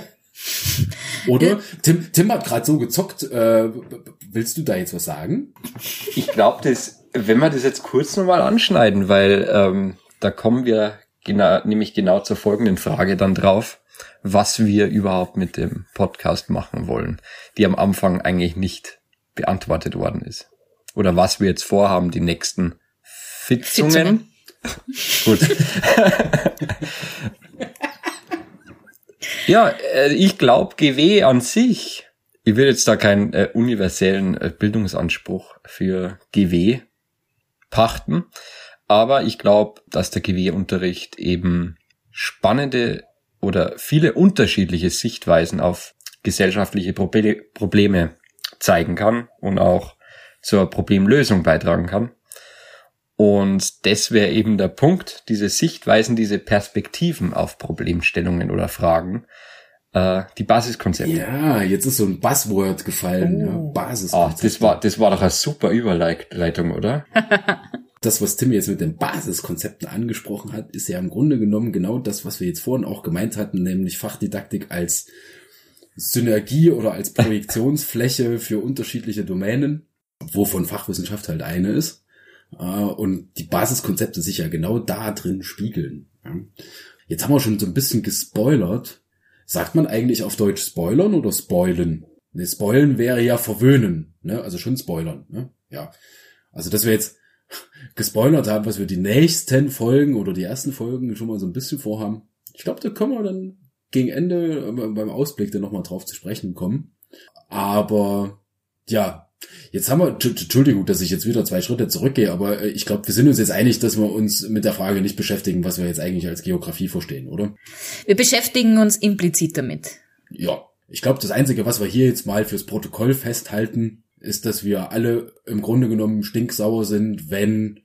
B: oder? Tim, Tim hat gerade so gezockt. Äh, willst du da jetzt was sagen?
D: Ich glaube, das, wenn wir das jetzt kurz nochmal anschneiden, weil ähm, da kommen wir genau, nämlich genau zur folgenden Frage dann drauf, was wir überhaupt mit dem Podcast machen wollen, die am Anfang eigentlich nicht beantwortet worden ist. Oder was wir jetzt vorhaben, die nächsten Fitzungen. Gut. ja, äh, ich glaube, GW an sich, ich will jetzt da keinen äh, universellen äh, Bildungsanspruch für GW pachten, aber ich glaube, dass der GW-Unterricht eben spannende oder viele unterschiedliche Sichtweisen auf gesellschaftliche Probleme zeigen kann und auch zur Problemlösung beitragen kann. Und das wäre eben der Punkt, diese Sichtweisen, diese Perspektiven auf Problemstellungen oder Fragen Äh, die Basiskonzepte.
B: Ja, jetzt ist so ein Buzzword gefallen. Ja,
D: Ah,
B: Basiskonzepte.
D: das war, das war doch eine super Überleitung, oder?
B: das, was Tim jetzt mit den Basiskonzepten angesprochen hat, ist ja im Grunde genommen genau das, was wir jetzt vorhin auch gemeint hatten, nämlich Fachdidaktik als Synergie oder als Projektionsfläche für unterschiedliche Domänen, wovon Fachwissenschaft halt eine ist. Äh, Und die Basiskonzepte sich ja genau da drin spiegeln. Jetzt haben wir schon so ein bisschen gespoilert. Sagt man eigentlich auf Deutsch spoilern oder spoilen? Ne, spoilen wäre ja verwöhnen, ne? Also schon spoilern, ne? Ja. Also, dass wir jetzt gespoilert haben, was wir die nächsten Folgen oder die ersten Folgen schon mal so ein bisschen vorhaben. Ich glaube, da können wir dann gegen Ende äh, beim Ausblick dann nochmal drauf zu sprechen kommen. Aber ja, jetzt haben wir, Entschuldigung, dass ich jetzt wieder zwei Schritte zurückgehe, aber äh, ich glaube, wir sind uns jetzt einig, dass wir uns mit der Frage nicht beschäftigen, was wir jetzt eigentlich als Geografie verstehen, oder?
C: Wir beschäftigen uns implizit damit.
B: Ja, ich glaube, das Einzige, was wir hier jetzt mal fürs Protokoll festhalten, ist, dass wir alle im Grunde genommen stinksauer sind, wenn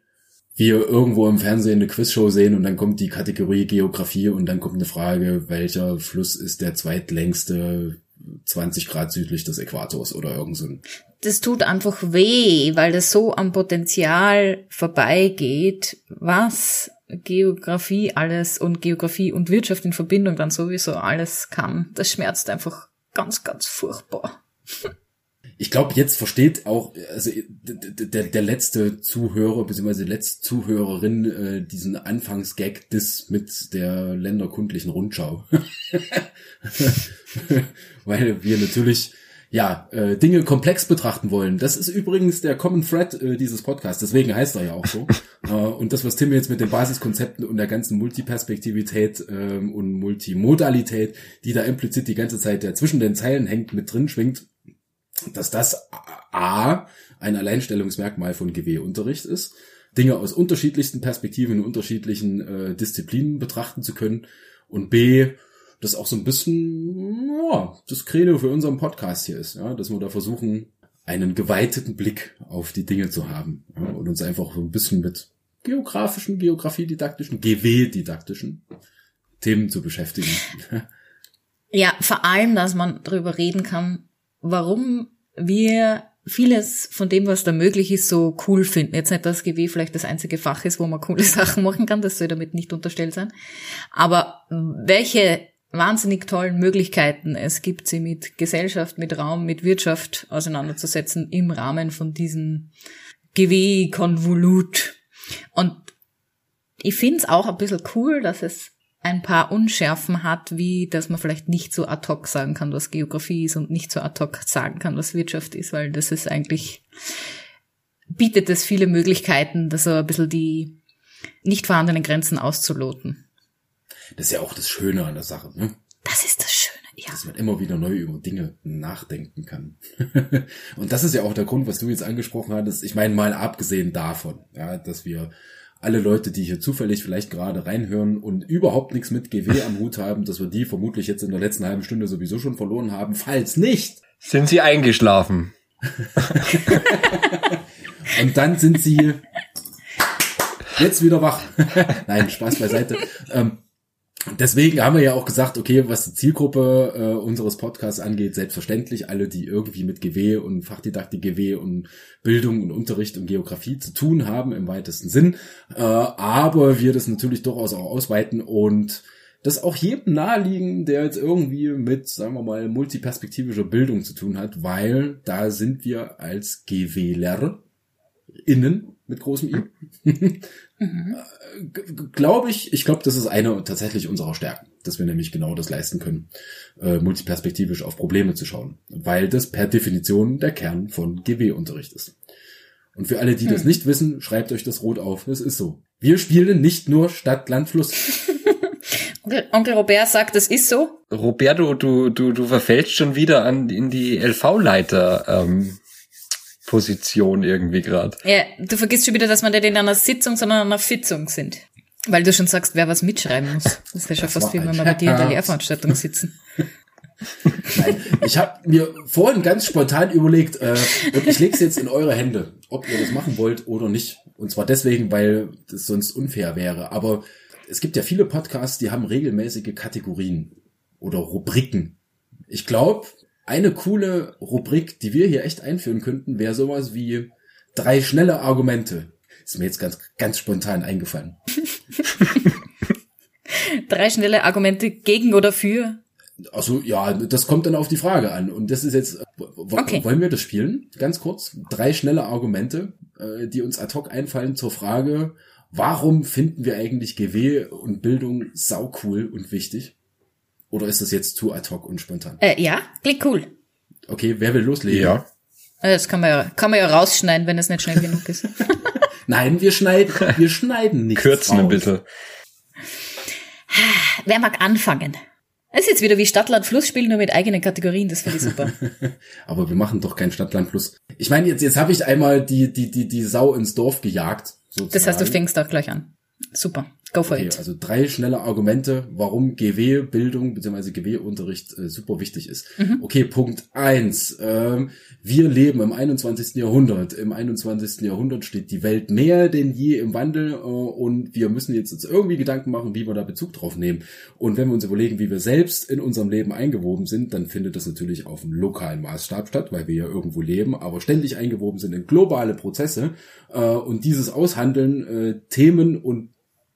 B: wir irgendwo im Fernsehen eine Quizshow sehen und dann kommt die Kategorie Geografie und dann kommt eine Frage, welcher Fluss ist der zweitlängste 20 Grad südlich des Äquators oder irgend so ein.
C: Das tut einfach weh, weil das so am Potenzial vorbeigeht, was Geografie alles und Geografie und Wirtschaft in Verbindung dann sowieso alles kann. Das schmerzt einfach ganz, ganz furchtbar.
B: Ich glaube, jetzt versteht auch also der, der letzte Zuhörer bzw. die letzte Zuhörerin äh, diesen Anfangsgag des mit der länderkundlichen Rundschau. Weil wir natürlich ja äh, Dinge komplex betrachten wollen. Das ist übrigens der Common Thread äh, dieses Podcasts, deswegen heißt er ja auch so. äh, und das, was Tim jetzt mit den Basiskonzepten und der ganzen Multiperspektivität ähm, und Multimodalität, die da implizit die ganze Zeit ja zwischen den Zeilen hängt, mit drin schwingt, dass das A ein Alleinstellungsmerkmal von GW-Unterricht ist, Dinge aus unterschiedlichsten Perspektiven in unterschiedlichen äh, Disziplinen betrachten zu können und B, das auch so ein bisschen ja, das Credo für unseren Podcast hier ist, ja, dass wir da versuchen, einen geweiteten Blick auf die Dinge zu haben ja, und uns einfach so ein bisschen mit geografischen, geografiedidaktischen, GW-didaktischen Themen zu beschäftigen.
C: Ja, vor allem, dass man darüber reden kann, warum wir vieles von dem, was da möglich ist, so cool finden. Jetzt nicht, dass GW vielleicht das einzige Fach ist, wo man coole Sachen machen kann, das soll damit nicht unterstellt sein. Aber welche wahnsinnig tollen Möglichkeiten es gibt, sie mit Gesellschaft, mit Raum, mit Wirtschaft auseinanderzusetzen im Rahmen von diesem GW-Konvolut. Und ich finde es auch ein bisschen cool, dass es ein paar Unschärfen hat, wie dass man vielleicht nicht so ad hoc sagen kann, was Geografie ist und nicht so ad hoc sagen kann, was Wirtschaft ist, weil das ist eigentlich, bietet es viele Möglichkeiten, da so ein bisschen die nicht vorhandenen Grenzen auszuloten.
B: Das ist ja auch das Schöne an der Sache, ne?
C: Das ist das Schöne, ja.
B: dass man immer wieder neu über Dinge nachdenken kann. und das ist ja auch der Grund, was du jetzt angesprochen hattest. Ich meine, mal abgesehen davon, ja, dass wir alle Leute, die hier zufällig vielleicht gerade reinhören und überhaupt nichts mit GW am Hut haben, dass wir die vermutlich jetzt in der letzten halben Stunde sowieso schon verloren haben. Falls nicht,
D: Sind Sie eingeschlafen?
B: und dann sind sie jetzt wieder wach. Nein, Spaß beiseite. Ähm, deswegen haben wir ja auch gesagt, okay, was die Zielgruppe äh, unseres Podcasts angeht, selbstverständlich alle, die irgendwie mit GW und Fachdidaktik GW und Bildung und Unterricht und Geografie zu tun haben im weitesten Sinn. Äh, aber wir das natürlich durchaus auch ausweiten und das auch jedem naheliegen, der jetzt irgendwie mit, sagen wir mal, multiperspektivischer Bildung zu tun hat, weil da sind wir als GWler innen mit großem I. glaube ich, ich glaube, das ist eine tatsächlich unserer Stärken, dass wir nämlich genau das leisten können, äh, multiperspektivisch auf Probleme zu schauen, weil das per Definition der Kern von GW-Unterricht ist. Und für alle, die das nicht wissen, schreibt euch das rot auf. Das ist so. Wir spielen nicht nur Stadt, Land, Fluss.
C: Onkel, Onkel Robert sagt, das ist so.
D: Roberto, du, du, du verfällst schon wieder an, in die LV-Leiter, ähm, Position irgendwie gerade.
C: Ja, du vergisst schon wieder, dass wir nicht in einer Sitzung, sondern in einer Fitzung sind. Weil du schon sagst, wer was mitschreiben muss. Das wäre schon
B: Das
C: fast wie wenn
B: ein
C: wir bei dir in der. Lehrveranstaltung sitzen.
B: Nein, ich habe mir vorhin ganz spontan überlegt, äh, und ich lege es jetzt in eure Hände, ob ihr das machen wollt oder nicht. Und zwar deswegen, weil das sonst unfair wäre. Aber es gibt ja viele Podcasts, die haben regelmäßige Kategorien. oder Rubriken. Ich glaube, eine coole Rubrik, die wir hier echt einführen könnten, wäre sowas wie drei schnelle Argumente. Ist mir jetzt ganz, ganz spontan eingefallen.
C: Drei schnelle Argumente gegen oder für.
B: Also ja, das kommt dann auf die Frage an. Und das ist jetzt, w-
C: Okay.
B: wollen wir das spielen? Ganz kurz. Drei schnelle Argumente, äh, die uns ad hoc einfallen zur Frage, warum finden wir eigentlich GW und Bildung sau cool und wichtig? Oder ist das jetzt zu ad hoc und spontan?
C: Äh, ja, klingt cool.
B: Okay, wer will loslegen?
D: Ja.
C: Äh, Das kann man ja, kann man ja rausschneiden, wenn es nicht schnell genug ist.
B: Nein, wir schneiden, wir schneiden nichts
D: Kürzen ein bisschen.
C: Wer mag anfangen? Es ist jetzt wieder wie Stadtland Fluss spielen, nur mit eigenen Kategorien, das finde ich super.
B: Aber wir machen doch kein Stadtland Plus. Ich meine, jetzt, jetzt habe ich einmal die, die, die, die Sau ins Dorf gejagt. Sozusagen.
C: Das heißt, du fängst auch gleich an. Super. Go for
B: Okay,
C: it.
B: also drei schnelle Argumente, warum GW-Bildung bzw. GW-Unterricht äh, super wichtig ist.
C: Mhm.
B: Okay, Punkt eins. Ähm, wir leben im 21. Jahrhundert. Im 21. Jahrhundert steht die Welt mehr denn je im Wandel äh, und wir müssen jetzt uns irgendwie Gedanken machen, wie wir da Bezug drauf nehmen. Und wenn wir uns überlegen, wie wir selbst in unserem Leben eingewoben sind, dann findet das natürlich auf einem lokalen Maßstab statt, weil wir ja irgendwo leben, aber ständig eingewoben sind in globale Prozesse äh, und dieses Aushandeln äh, Themen und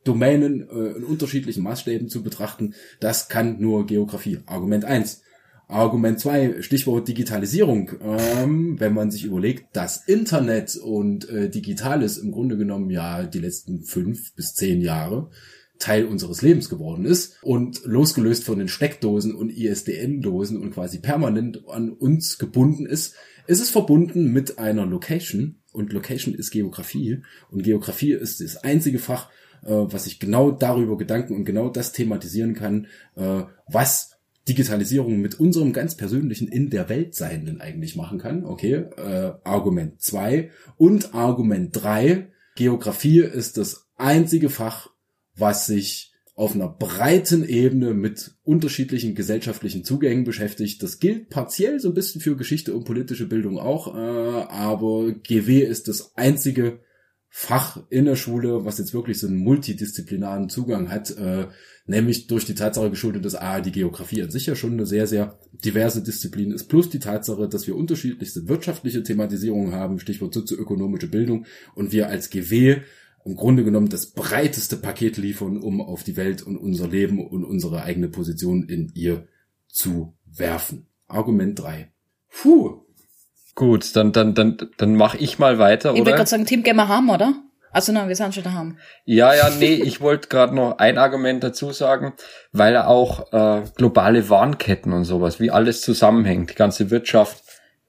B: Domänen äh, in unterschiedlichen Maßstäben zu betrachten, das kann nur Geografie. Argument eins. Argument zwei, Stichwort Digitalisierung. Ähm, wenn man sich überlegt, dass Internet und äh, Digitales im Grunde genommen ja die letzten fünf bis zehn Jahre Teil unseres Lebens geworden ist und losgelöst von den Steckdosen und ISDN-Dosen und quasi permanent an uns gebunden ist, ist es verbunden mit einer Location und Location ist Geografie und Geografie ist das einzige Fach, äh, was sich genau darüber Gedanken und genau das thematisieren kann, äh, was Digitalisierung mit unserem ganz persönlichen in der Welt sein denn eigentlich machen kann. Okay, äh, Argument zwei und Argument drei. Geografie ist das einzige Fach, was sich auf einer breiten Ebene mit unterschiedlichen gesellschaftlichen Zugängen beschäftigt. Das gilt partiell so ein bisschen für Geschichte und politische Bildung auch, äh, aber GW ist das einzige Fach in der Schule, was jetzt wirklich so einen multidisziplinaren Zugang hat, äh, nämlich durch die Tatsache geschuldet, dass A, die Geografie an sich ja schon eine sehr, sehr diverse Disziplin ist, plus die Tatsache, dass wir unterschiedlichste wirtschaftliche Thematisierungen haben, Stichwort sozioökonomische Bildung, und wir als GW im Grunde genommen das breiteste Paket liefern, um auf die Welt und unser Leben und unsere eigene Position in ihr zu werfen. Argument drei. Puh.
D: Gut, dann, dann, dann, dann mach ich mal weiter,
C: Ich wollte
D: oder?
C: gerade sagen, Team gehen wir haben, oder? Also nein, wir sind schon daheim.
D: Ja, ja, nee, ich wollte gerade noch ein Argument dazu sagen, weil er auch äh, globale Warnketten und sowas, wie alles zusammenhängt, die ganze Wirtschaft,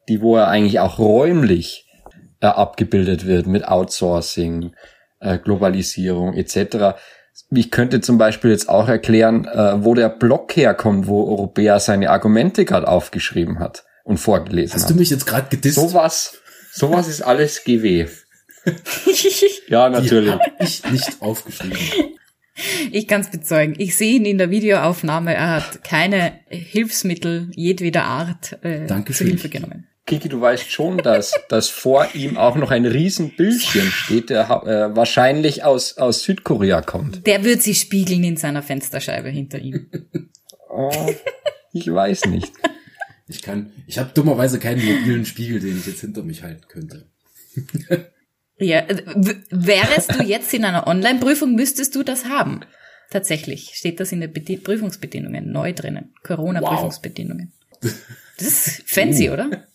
D: die wo er eigentlich auch räumlich äh, abgebildet wird mit Outsourcing, äh, Globalisierung etc. Ich könnte zum Beispiel jetzt auch erklären, äh, wo der Block herkommt, wo Europäer seine Argumente gerade aufgeschrieben hat und vorgelesen
B: Hast du mich jetzt gerade gedisst?
D: Sowas, sowas ist alles GW. Ja,
B: Die
D: natürlich.
B: hab ich nicht aufgeschrieben.
C: Ich kann's bezeugen. Ich sehe ihn in der Videoaufnahme. Er hat keine Hilfsmittel jedweder Art äh, zur
B: Dankeschön.
C: Hilfe genommen.
D: Kiki, du weißt schon, dass, dass vor ihm auch noch ein riesen Bildschirm steht, der äh, wahrscheinlich aus, aus Südkorea kommt.
C: Der wird sich spiegeln in seiner Fensterscheibe hinter ihm.
D: Oh, ich weiß nicht.
B: Ich kann, ich habe dummerweise keinen mobilen Spiegel, den ich jetzt hinter mich halten könnte.
C: Ja, äh, wärest du jetzt in einer Online-Prüfung, müsstest du das haben. Tatsächlich steht das in den Bedi Prüfungsbedingungen neu drinnen. Corona-Prüfungsbedingungen. Das ist fancy,
B: Uh.
C: oder?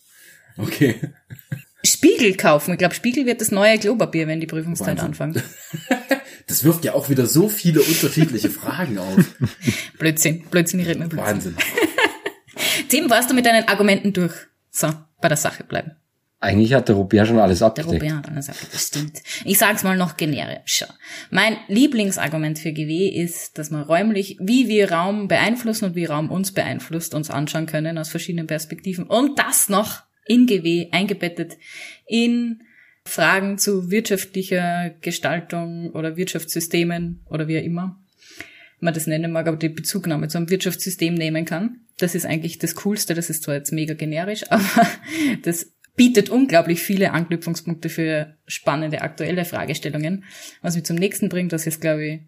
B: Okay.
C: Spiegel kaufen. Ich glaube, Spiegel wird das neue Klopapier, wenn die Prüfungszeit anfängt.
B: Das wirft ja auch wieder so viele unterschiedliche Fragen auf.
C: Blödsinn. Blödsinn, ich rede mir Blödsinn.
B: Wahnsinn.
C: Tim, warst du mit deinen Argumenten durch? So, bei der Sache bleiben.
D: Eigentlich hat der Robert schon alles
C: Der
D: abgedeckt.
C: Robert hat alles das stimmt. Ich sag's mal noch generischer. Mein Lieblingsargument für GW ist, dass man räumlich, wie wir Raum beeinflussen und wie Raum uns beeinflusst, uns anschauen können aus verschiedenen Perspektiven. Und das noch in GW eingebettet in Fragen zu wirtschaftlicher Gestaltung oder Wirtschaftssystemen oder wie auch immer man das nennen mag, aber die Bezugnahme zu einem Wirtschaftssystem nehmen kann. Das ist eigentlich das Coolste. Das ist zwar jetzt mega generisch, aber das bietet unglaublich viele Anknüpfungspunkte für spannende aktuelle Fragestellungen. Was mich zum nächsten bringt, das ist, glaube ich,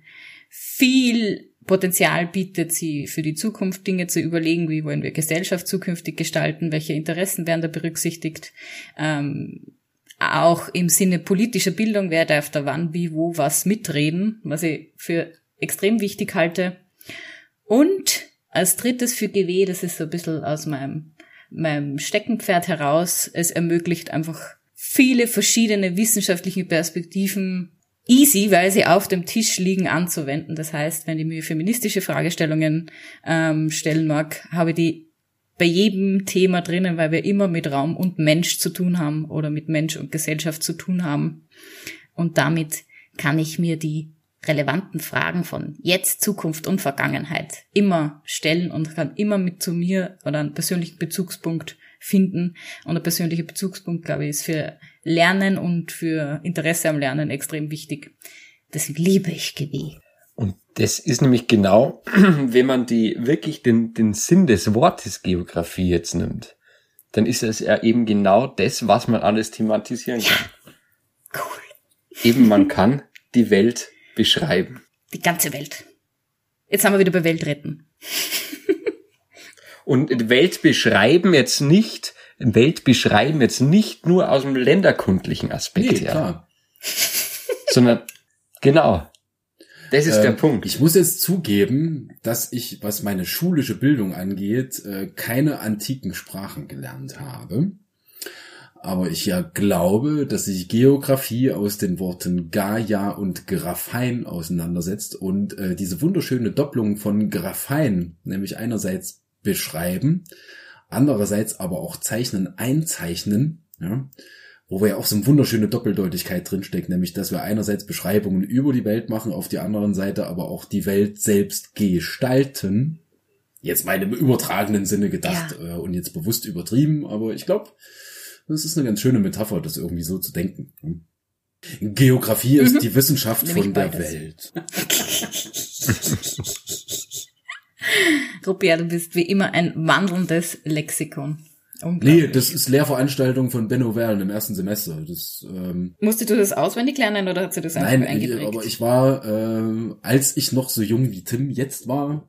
C: viel Potenzial bietet, sie für die Zukunft Dinge zu überlegen, wie wollen wir Gesellschaft zukünftig gestalten, welche Interessen werden da berücksichtigt. Ähm, auch im Sinne politischer Bildung, wer darf da wann, wie, wo, was mitreden, was ich für extrem wichtig halte. Und als drittes für GW, das ist so ein bisschen aus meinem, meinem Steckenpferd heraus, es ermöglicht einfach viele verschiedene wissenschaftliche Perspektiven easy, weil sie auf dem Tisch liegen, anzuwenden. Das heißt, wenn ich mir feministische Fragestellungen ähm, stellen mag, habe ich die bei jedem Thema drinnen, weil wir immer mit Raum und Mensch zu tun haben oder mit Mensch und Gesellschaft zu tun haben. Und damit kann ich mir die relevanten Fragen von jetzt, Zukunft und Vergangenheit immer stellen und kann immer mit zu mir oder einen persönlichen Bezugspunkt finden. Und ein persönlicher Bezugspunkt, glaube ich, ist für Lernen und für Interesse am Lernen extrem wichtig. Deswegen liebe ich GW.
D: Und das ist nämlich genau, wenn man die wirklich den, den Sinn des Wortes Geografie jetzt nimmt, dann ist es ja eben genau das, was man alles thematisieren kann.
C: Ja. Cool.
D: Eben man kann die Welt beschreiben.
C: Die ganze Welt. Jetzt haben wir wieder bei Welt retten.
D: Und Welt beschreiben jetzt nicht, Welt beschreiben jetzt nicht nur aus dem länderkundlichen Aspekt
B: Nee,
D: her,
B: klar.
D: sondern genau. Das ist der
B: Ähm,
D: Punkt.
B: Ich muss jetzt zugeben, dass ich, was meine schulische Bildung angeht, äh, keine antiken Sprachen gelernt habe. Aber ich ja glaube, dass sich Geografie aus den Worten Gaia und Graphein auseinandersetzt und äh, diese wunderschöne Doppelung von Graphein, nämlich einerseits beschreiben, andererseits aber auch zeichnen, einzeichnen, ja, wo wir ja auch so eine wunderschöne Doppeldeutigkeit drinsteckt, nämlich dass wir einerseits Beschreibungen über die Welt machen, auf der anderen Seite aber auch die Welt selbst gestalten. Jetzt mal im übertragenen Sinne gedacht äh, und jetzt bewusst übertrieben, aber ich glaube, das ist eine ganz schöne Metapher, das irgendwie so zu denken. Geografie ist die Wissenschaft
C: Nämlich
B: von der
C: beides.
B: Welt.
C: Rupert, du bist wie immer ein wandelndes Lexikon.
B: Nee, das ist Lehrveranstaltung von Benno Werlen im ersten Semester. Das, ähm,
C: Musstest du das auswendig lernen oder hat sie das einfach
B: nein,
C: eingeprägt?
B: aber ich war, äh, als ich noch so jung wie Tim jetzt war,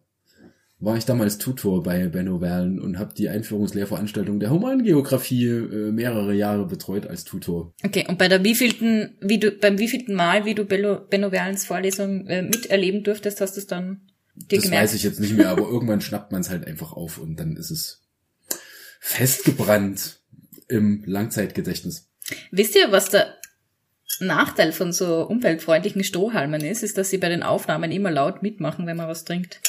B: war ich damals Tutor bei Benno Werlen und habe die Einführungslehrveranstaltung der Humangeografie äh, mehrere Jahre betreut als Tutor.
C: Okay, und bei der wievielten, wie du, beim wievielten Mal, wie du Benno, Benno Werlens Vorlesung äh, miterleben durftest, hast du es dann dir
B: Das
C: gemerkt?
B: weiß ich jetzt nicht mehr, aber irgendwann schnappt man es halt einfach auf und dann ist es festgebrannt im Langzeitgedächtnis.
C: Wisst ihr, was der Nachteil von so umweltfreundlichen Strohhalmen ist? Ist, dass sie bei den Aufnahmen immer laut mitmachen, wenn man was trinkt.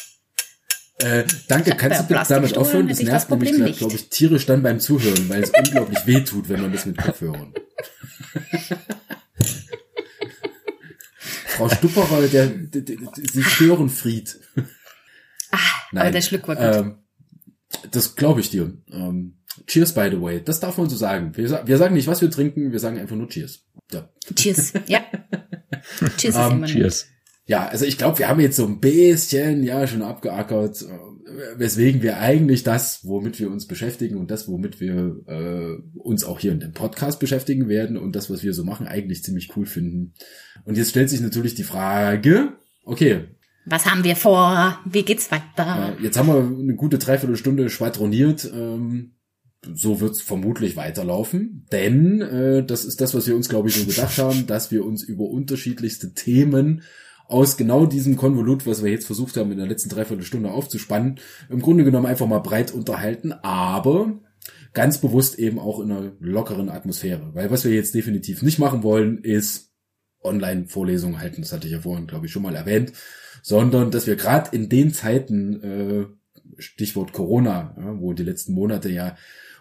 B: Äh, danke, kannst du bitte damit aufhören? Das nervt nämlich,
C: nicht.
B: glaube ich, tierisch dann beim Zuhören, weil es unglaublich weh tut, wenn man das mit Kopfhörern. Frau Stupperer, der, der, der, der Sie Störenfried.
C: aber der Schluck war gut.
B: Ähm, das glaube ich dir. Ähm, cheers, by the way. Das darf man so sagen. Wir, wir sagen nicht, was wir trinken, wir sagen einfach nur Cheers. Ja.
C: Cheers. Ja. Cheers ist
B: Ähm,
C: immer
D: Cheers.
B: Ja, also ich glaube, wir haben jetzt so ein bisschen ja schon abgeackert, äh, weswegen wir eigentlich das, womit wir uns beschäftigen und das, womit wir äh, uns auch hier in dem Podcast beschäftigen werden und das, was wir so machen, eigentlich ziemlich cool finden. Und jetzt stellt sich natürlich die Frage, okay,
C: Was haben wir vor? Wie geht's weiter?
B: äh, jetzt haben wir eine gute Dreiviertelstunde schwadroniert. Ähm, so wird's vermutlich weiterlaufen, denn äh, das ist das, was wir uns, glaube ich, so gedacht haben, dass wir uns über unterschiedlichste Themen aus genau diesem Konvolut, was wir jetzt versucht haben, in der letzten Dreiviertelstunde aufzuspannen, im Grunde genommen einfach mal breit unterhalten, aber ganz bewusst eben auch in einer lockeren Atmosphäre. Weil was wir jetzt definitiv nicht machen wollen, ist Online-Vorlesungen halten. Das hatte ich ja vorhin, glaube ich, schon mal erwähnt. Sondern, dass wir gerade in den Zeiten, äh, Stichwort Corona, wo die letzten Monate ja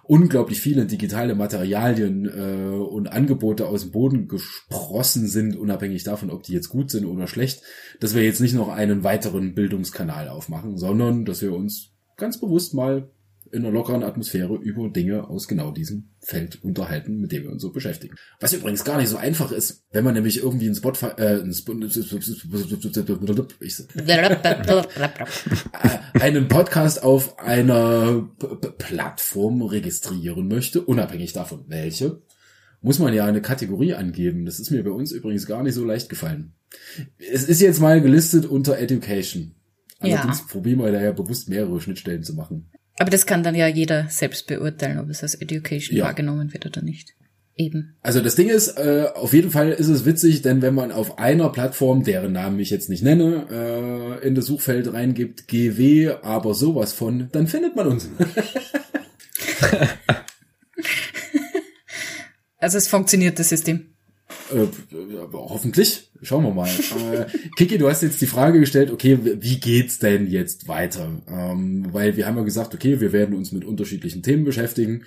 B: unglaublich viele digitale Materialien äh, und Angebote aus dem Boden gesprossen sind, unabhängig davon, ob die jetzt gut sind oder schlecht, dass wir jetzt nicht noch einen weiteren Bildungskanal aufmachen, sondern dass wir uns ganz bewusst mal in einer lockeren Atmosphäre über Dinge aus genau diesem Feld unterhalten, mit dem wir uns so beschäftigen. Was übrigens gar nicht so einfach ist, wenn man nämlich irgendwie ein Spotify, äh, ein Sp ich, äh, einen Podcast auf einer Plattform registrieren möchte, unabhängig davon welche, muss man ja eine Kategorie angeben. Das ist mir bei uns übrigens gar nicht so leicht gefallen. Es ist jetzt mal gelistet unter Education.
C: Ja.
B: Allerdings probieren wir da ja bewusst mehrere Schnittstellen zu machen.
C: Aber das kann dann ja jeder selbst beurteilen, ob es als Education
B: Ja.
C: wahrgenommen wird oder nicht. Eben.
B: Also das Ding ist, äh, auf jeden Fall ist es witzig, denn wenn man auf einer Plattform, deren Namen ich jetzt nicht nenne, äh, in das Suchfeld reingibt, GW, aber sowas von, dann findet man uns.
C: Also es funktioniert, das System.
B: Äh, hoffentlich. Schauen wir mal. äh, Kiki, du hast jetzt die Frage gestellt, okay, wie geht's denn jetzt weiter? Ähm, weil wir haben ja gesagt, okay, wir werden uns mit unterschiedlichen Themen beschäftigen.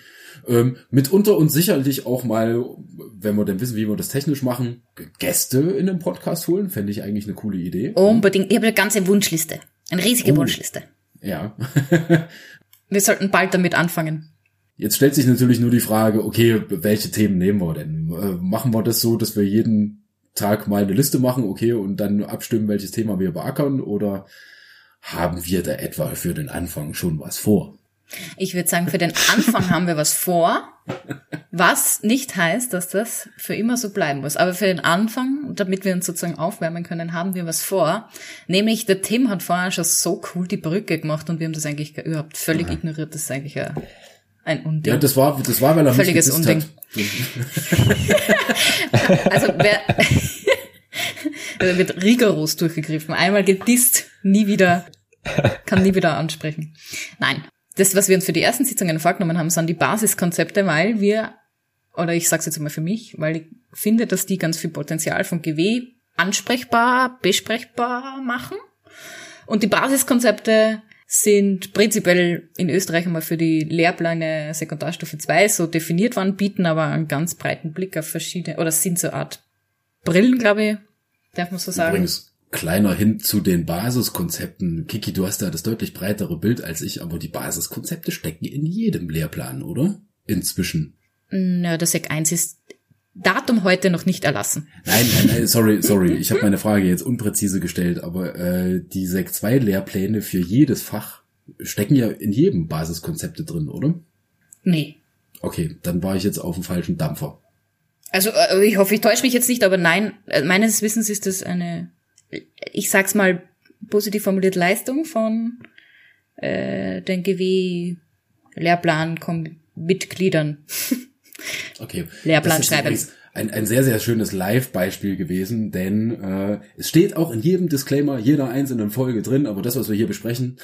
B: Ähm, mitunter und sicherlich auch mal, wenn wir dann wissen, wie wir das technisch machen, Gäste in den Podcast holen, fände ich eigentlich eine coole Idee.
C: Unbedingt. Ich habe eine ganze Wunschliste. Eine riesige
B: Oh.
C: Wunschliste.
B: Ja.
C: Wir sollten bald damit anfangen.
B: Jetzt stellt sich natürlich nur die Frage, okay, welche Themen nehmen wir denn? Äh, machen wir das so, dass wir jeden Tag mal eine Liste machen, okay, und dann abstimmen, welches Thema wir beackern? Oder haben wir da etwa für den Anfang schon was vor?
C: Ich würde sagen, für den Anfang haben wir was vor, was nicht heißt, dass das für immer so bleiben muss. Aber für den Anfang, damit wir uns sozusagen aufwärmen können, haben wir was vor. Nämlich, der Tim hat vorher schon so cool die Brücke gemacht und wir haben das eigentlich überhaupt völlig ignoriert. Das ist eigentlich ein, ein Unding.
B: Ja, das war, das war, weil er
C: Völliges
B: mich gedisst hat.
C: Also wer da wird rigoros durchgegriffen. Einmal gedisst, nie wieder, kann nie wieder ansprechen. Nein. Das, was wir uns für die ersten Sitzungen vorgenommen haben, sind die Basiskonzepte, weil wir, oder ich sage jetzt mal für mich, weil ich finde, dass die ganz viel Potenzial von GW ansprechbar, besprechbar machen. Und die Basiskonzepte sind prinzipiell in Österreich einmal für die Lehrpläne Sekundarstufe 2 so definiert worden, bieten aber einen ganz breiten Blick auf verschiedene, oder sind so eine Art Brillen, glaube ich, darf man so sagen.
B: Übrigens, kleiner hin zu den Basiskonzepten. Kiki, du hast da das deutlich breitere Bild als ich, aber die Basiskonzepte stecken in jedem Lehrplan, oder? Inzwischen.
C: Na, der Sek 1 ist Datum heute noch nicht erlassen.
B: Nein, nein, nein, sorry, sorry. Ich habe meine Frage jetzt unpräzise gestellt, aber äh, die Sek 2 Lehrpläne für jedes Fach stecken ja in jedem Basiskonzepte drin, oder?
C: Nee.
B: Okay, dann war ich jetzt auf dem falschen Dampfer.
C: Also äh, ich hoffe, ich täusche mich jetzt nicht, aber nein, äh, meines Wissens ist das eine, ich sag's mal positiv formuliert, Leistung von äh, den GW-Lehrplan-Mitgliedern.
B: Okay.
C: Lehrplan schreiben.
B: Ein, ein sehr, sehr schönes Live-Beispiel gewesen, denn äh, es steht auch in jedem Disclaimer jeder einzelnen Folge drin, aber das, was wir hier besprechen,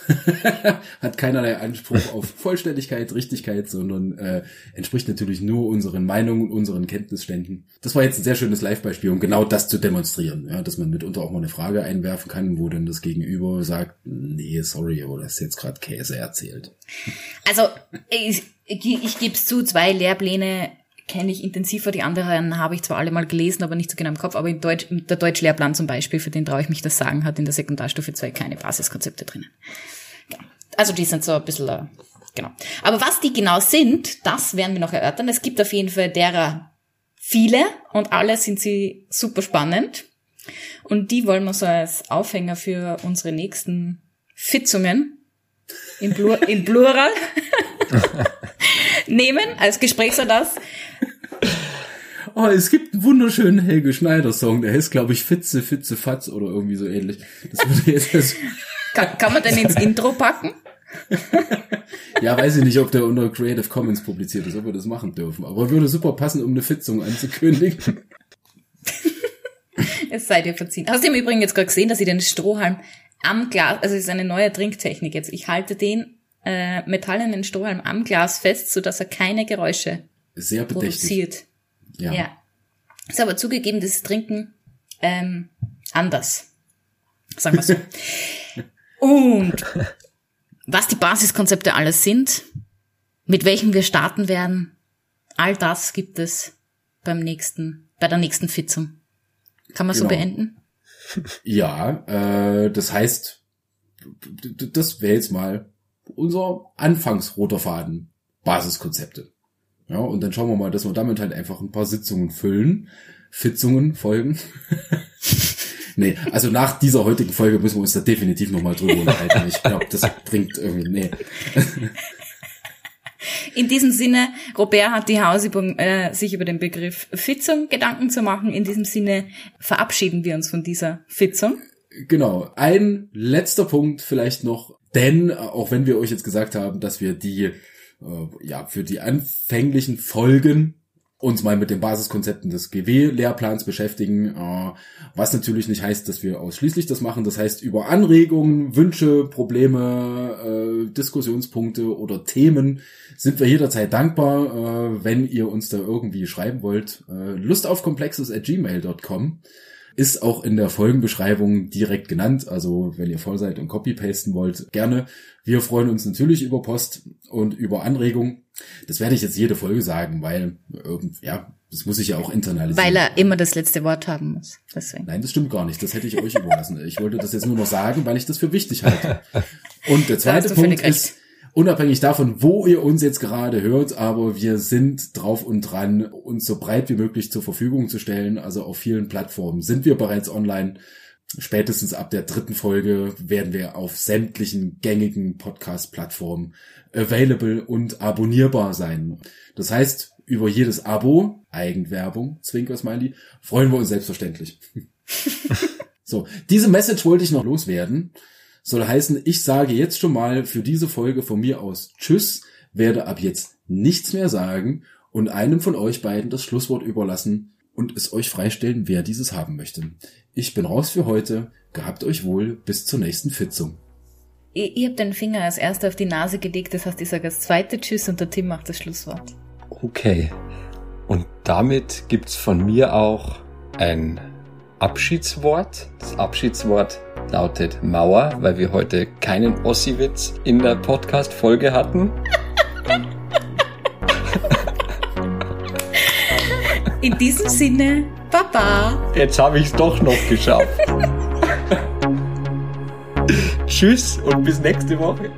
B: hat keinerlei Anspruch auf Vollständigkeit, Richtigkeit, sondern äh, entspricht natürlich nur unseren Meinungen, unseren Kenntnisständen. Das war jetzt ein sehr schönes Live-Beispiel, um genau das zu demonstrieren, ja, dass man mitunter auch mal eine Frage einwerfen kann, wo dann das Gegenüber sagt, nee, sorry, aber das ist jetzt gerade Käse erzählt.
C: Also ich, ich, ich gebe es zu, zwei Lehrpläne kenne ich intensiver, die anderen habe ich zwar alle mal gelesen, aber nicht so genau im Kopf, aber in Deutsch, der Deutschlehrplan zum Beispiel, für den traue ich mich das sagen, hat in der Sekundarstufe 2 keine Basiskonzepte drinnen. Ja. Also die sind so ein bisschen, äh, genau. Aber was die genau sind, das werden wir noch erörtern. Es gibt auf jeden Fall derer viele und alle sind sie super spannend. Und die wollen wir so als Aufhänger für unsere nächsten Fitzungen im, Plur im Plural nehmen als Gesprächsanlass.
B: Oh, es gibt einen wunderschönen Helge Schneider Song, der heißt, glaube ich, Fitze, Fitze, Fatz oder irgendwie so ähnlich. Das würde jetzt das,
C: Kann, kann man den ins Intro packen?
B: ja, weiß ich nicht, ob der unter Creative Commons publiziert ist, ob wir das machen dürfen. Aber würde super passen, um eine Fitzung anzukündigen.
C: Es sei dir verziehen. Hast du im Übrigen jetzt gerade gesehen, dass ich den Strohhalm am Glas, also es ist eine neue Trinktechnik jetzt. Ich halte den äh, metallenen Strohhalm am Glas fest, so dass er keine Geräusche
B: Sehr bedächtig.
C: produziert.
B: Ja.
C: Ja. Ist aber zugegeben, das Trinken ähm, anders. Sagen wir so. Und was die Basiskonzepte alles sind, mit welchen wir starten werden, all das gibt es beim nächsten, bei der nächsten Fitzung. Kann man so
B: Genau.
C: beenden?
B: Ja, äh, das heißt, das wäre jetzt mal unser Anfangsroter Faden. Basiskonzepte. Ja, und dann schauen wir mal, dass wir damit halt einfach ein paar Sitzungen füllen. Fitzungen folgen. nee, also nach dieser heutigen Folge müssen wir uns da definitiv nochmal drüber unterhalten. Ich glaube, das bringt irgendwie, nee.
C: In diesem Sinne, Robert hat die Hausübung, äh, sich über den Begriff Fitzung Gedanken zu machen. In diesem Sinne verabschieden wir uns von dieser Fitzung.
B: Genau. Ein letzter Punkt vielleicht noch, denn auch wenn wir euch jetzt gesagt haben, dass wir die äh, ja für die anfänglichen Folgen uns mal mit den Basiskonzepten des GW-Lehrplans beschäftigen, äh, was natürlich nicht heißt, dass wir ausschließlich das machen. Das heißt, über Anregungen, Wünsche, Probleme, äh, Diskussionspunkte oder Themen sind wir jederzeit dankbar, wenn ihr uns da irgendwie schreiben wollt. Lust auf Komplexes at gmail.com ist auch in der Folgenbeschreibung direkt genannt. Also wenn ihr voll seid und copy-pasten wollt, gerne. Wir freuen uns natürlich über Post und über Anregungen. Das werde ich jetzt jede Folge sagen, weil ja, das muss ich ja auch internalisieren.
C: Weil er immer das letzte Wort haben muss. Deswegen.
B: Nein, das stimmt gar nicht. Das hätte ich euch überlassen. Ich wollte das jetzt nur noch sagen, weil ich das für wichtig halte. Und der zweite Punkt ist, unabhängig davon, wo ihr uns jetzt gerade hört, aber wir sind drauf und dran, uns so breit wie möglich zur Verfügung zu stellen. Also auf vielen Plattformen sind wir bereits online. Spätestens ab der dritten Folge werden wir auf sämtlichen gängigen Podcast-Plattformen available und abonnierbar sein. Das heißt, über jedes Abo, Eigenwerbung, Zwinker-Smiley, freuen wir uns selbstverständlich. so, diese Message wollte ich noch loswerden. Soll heißen, ich sage jetzt schon mal für diese Folge von mir aus Tschüss, werde ab jetzt nichts mehr sagen und einem von euch beiden das Schlusswort überlassen und es euch freistellen, wer dieses haben möchte. Ich bin raus für heute. Gehabt euch wohl. Bis zur nächsten Fitzung.
C: Ich, ich habe den Finger als erster auf die Nase gelegt, das heißt, ich sage das zweite Tschüss und der Tim macht das Schlusswort.
D: Okay. Und damit gibt's von mir auch ein Abschiedswort. Das Abschiedswort lautet Mauer, weil wir heute keinen Ossiwitz in der Podcast-Folge hatten.
C: In diesem Sinne, Baba.
D: Jetzt habe ich es doch noch geschafft. Tschüss und bis nächste Woche.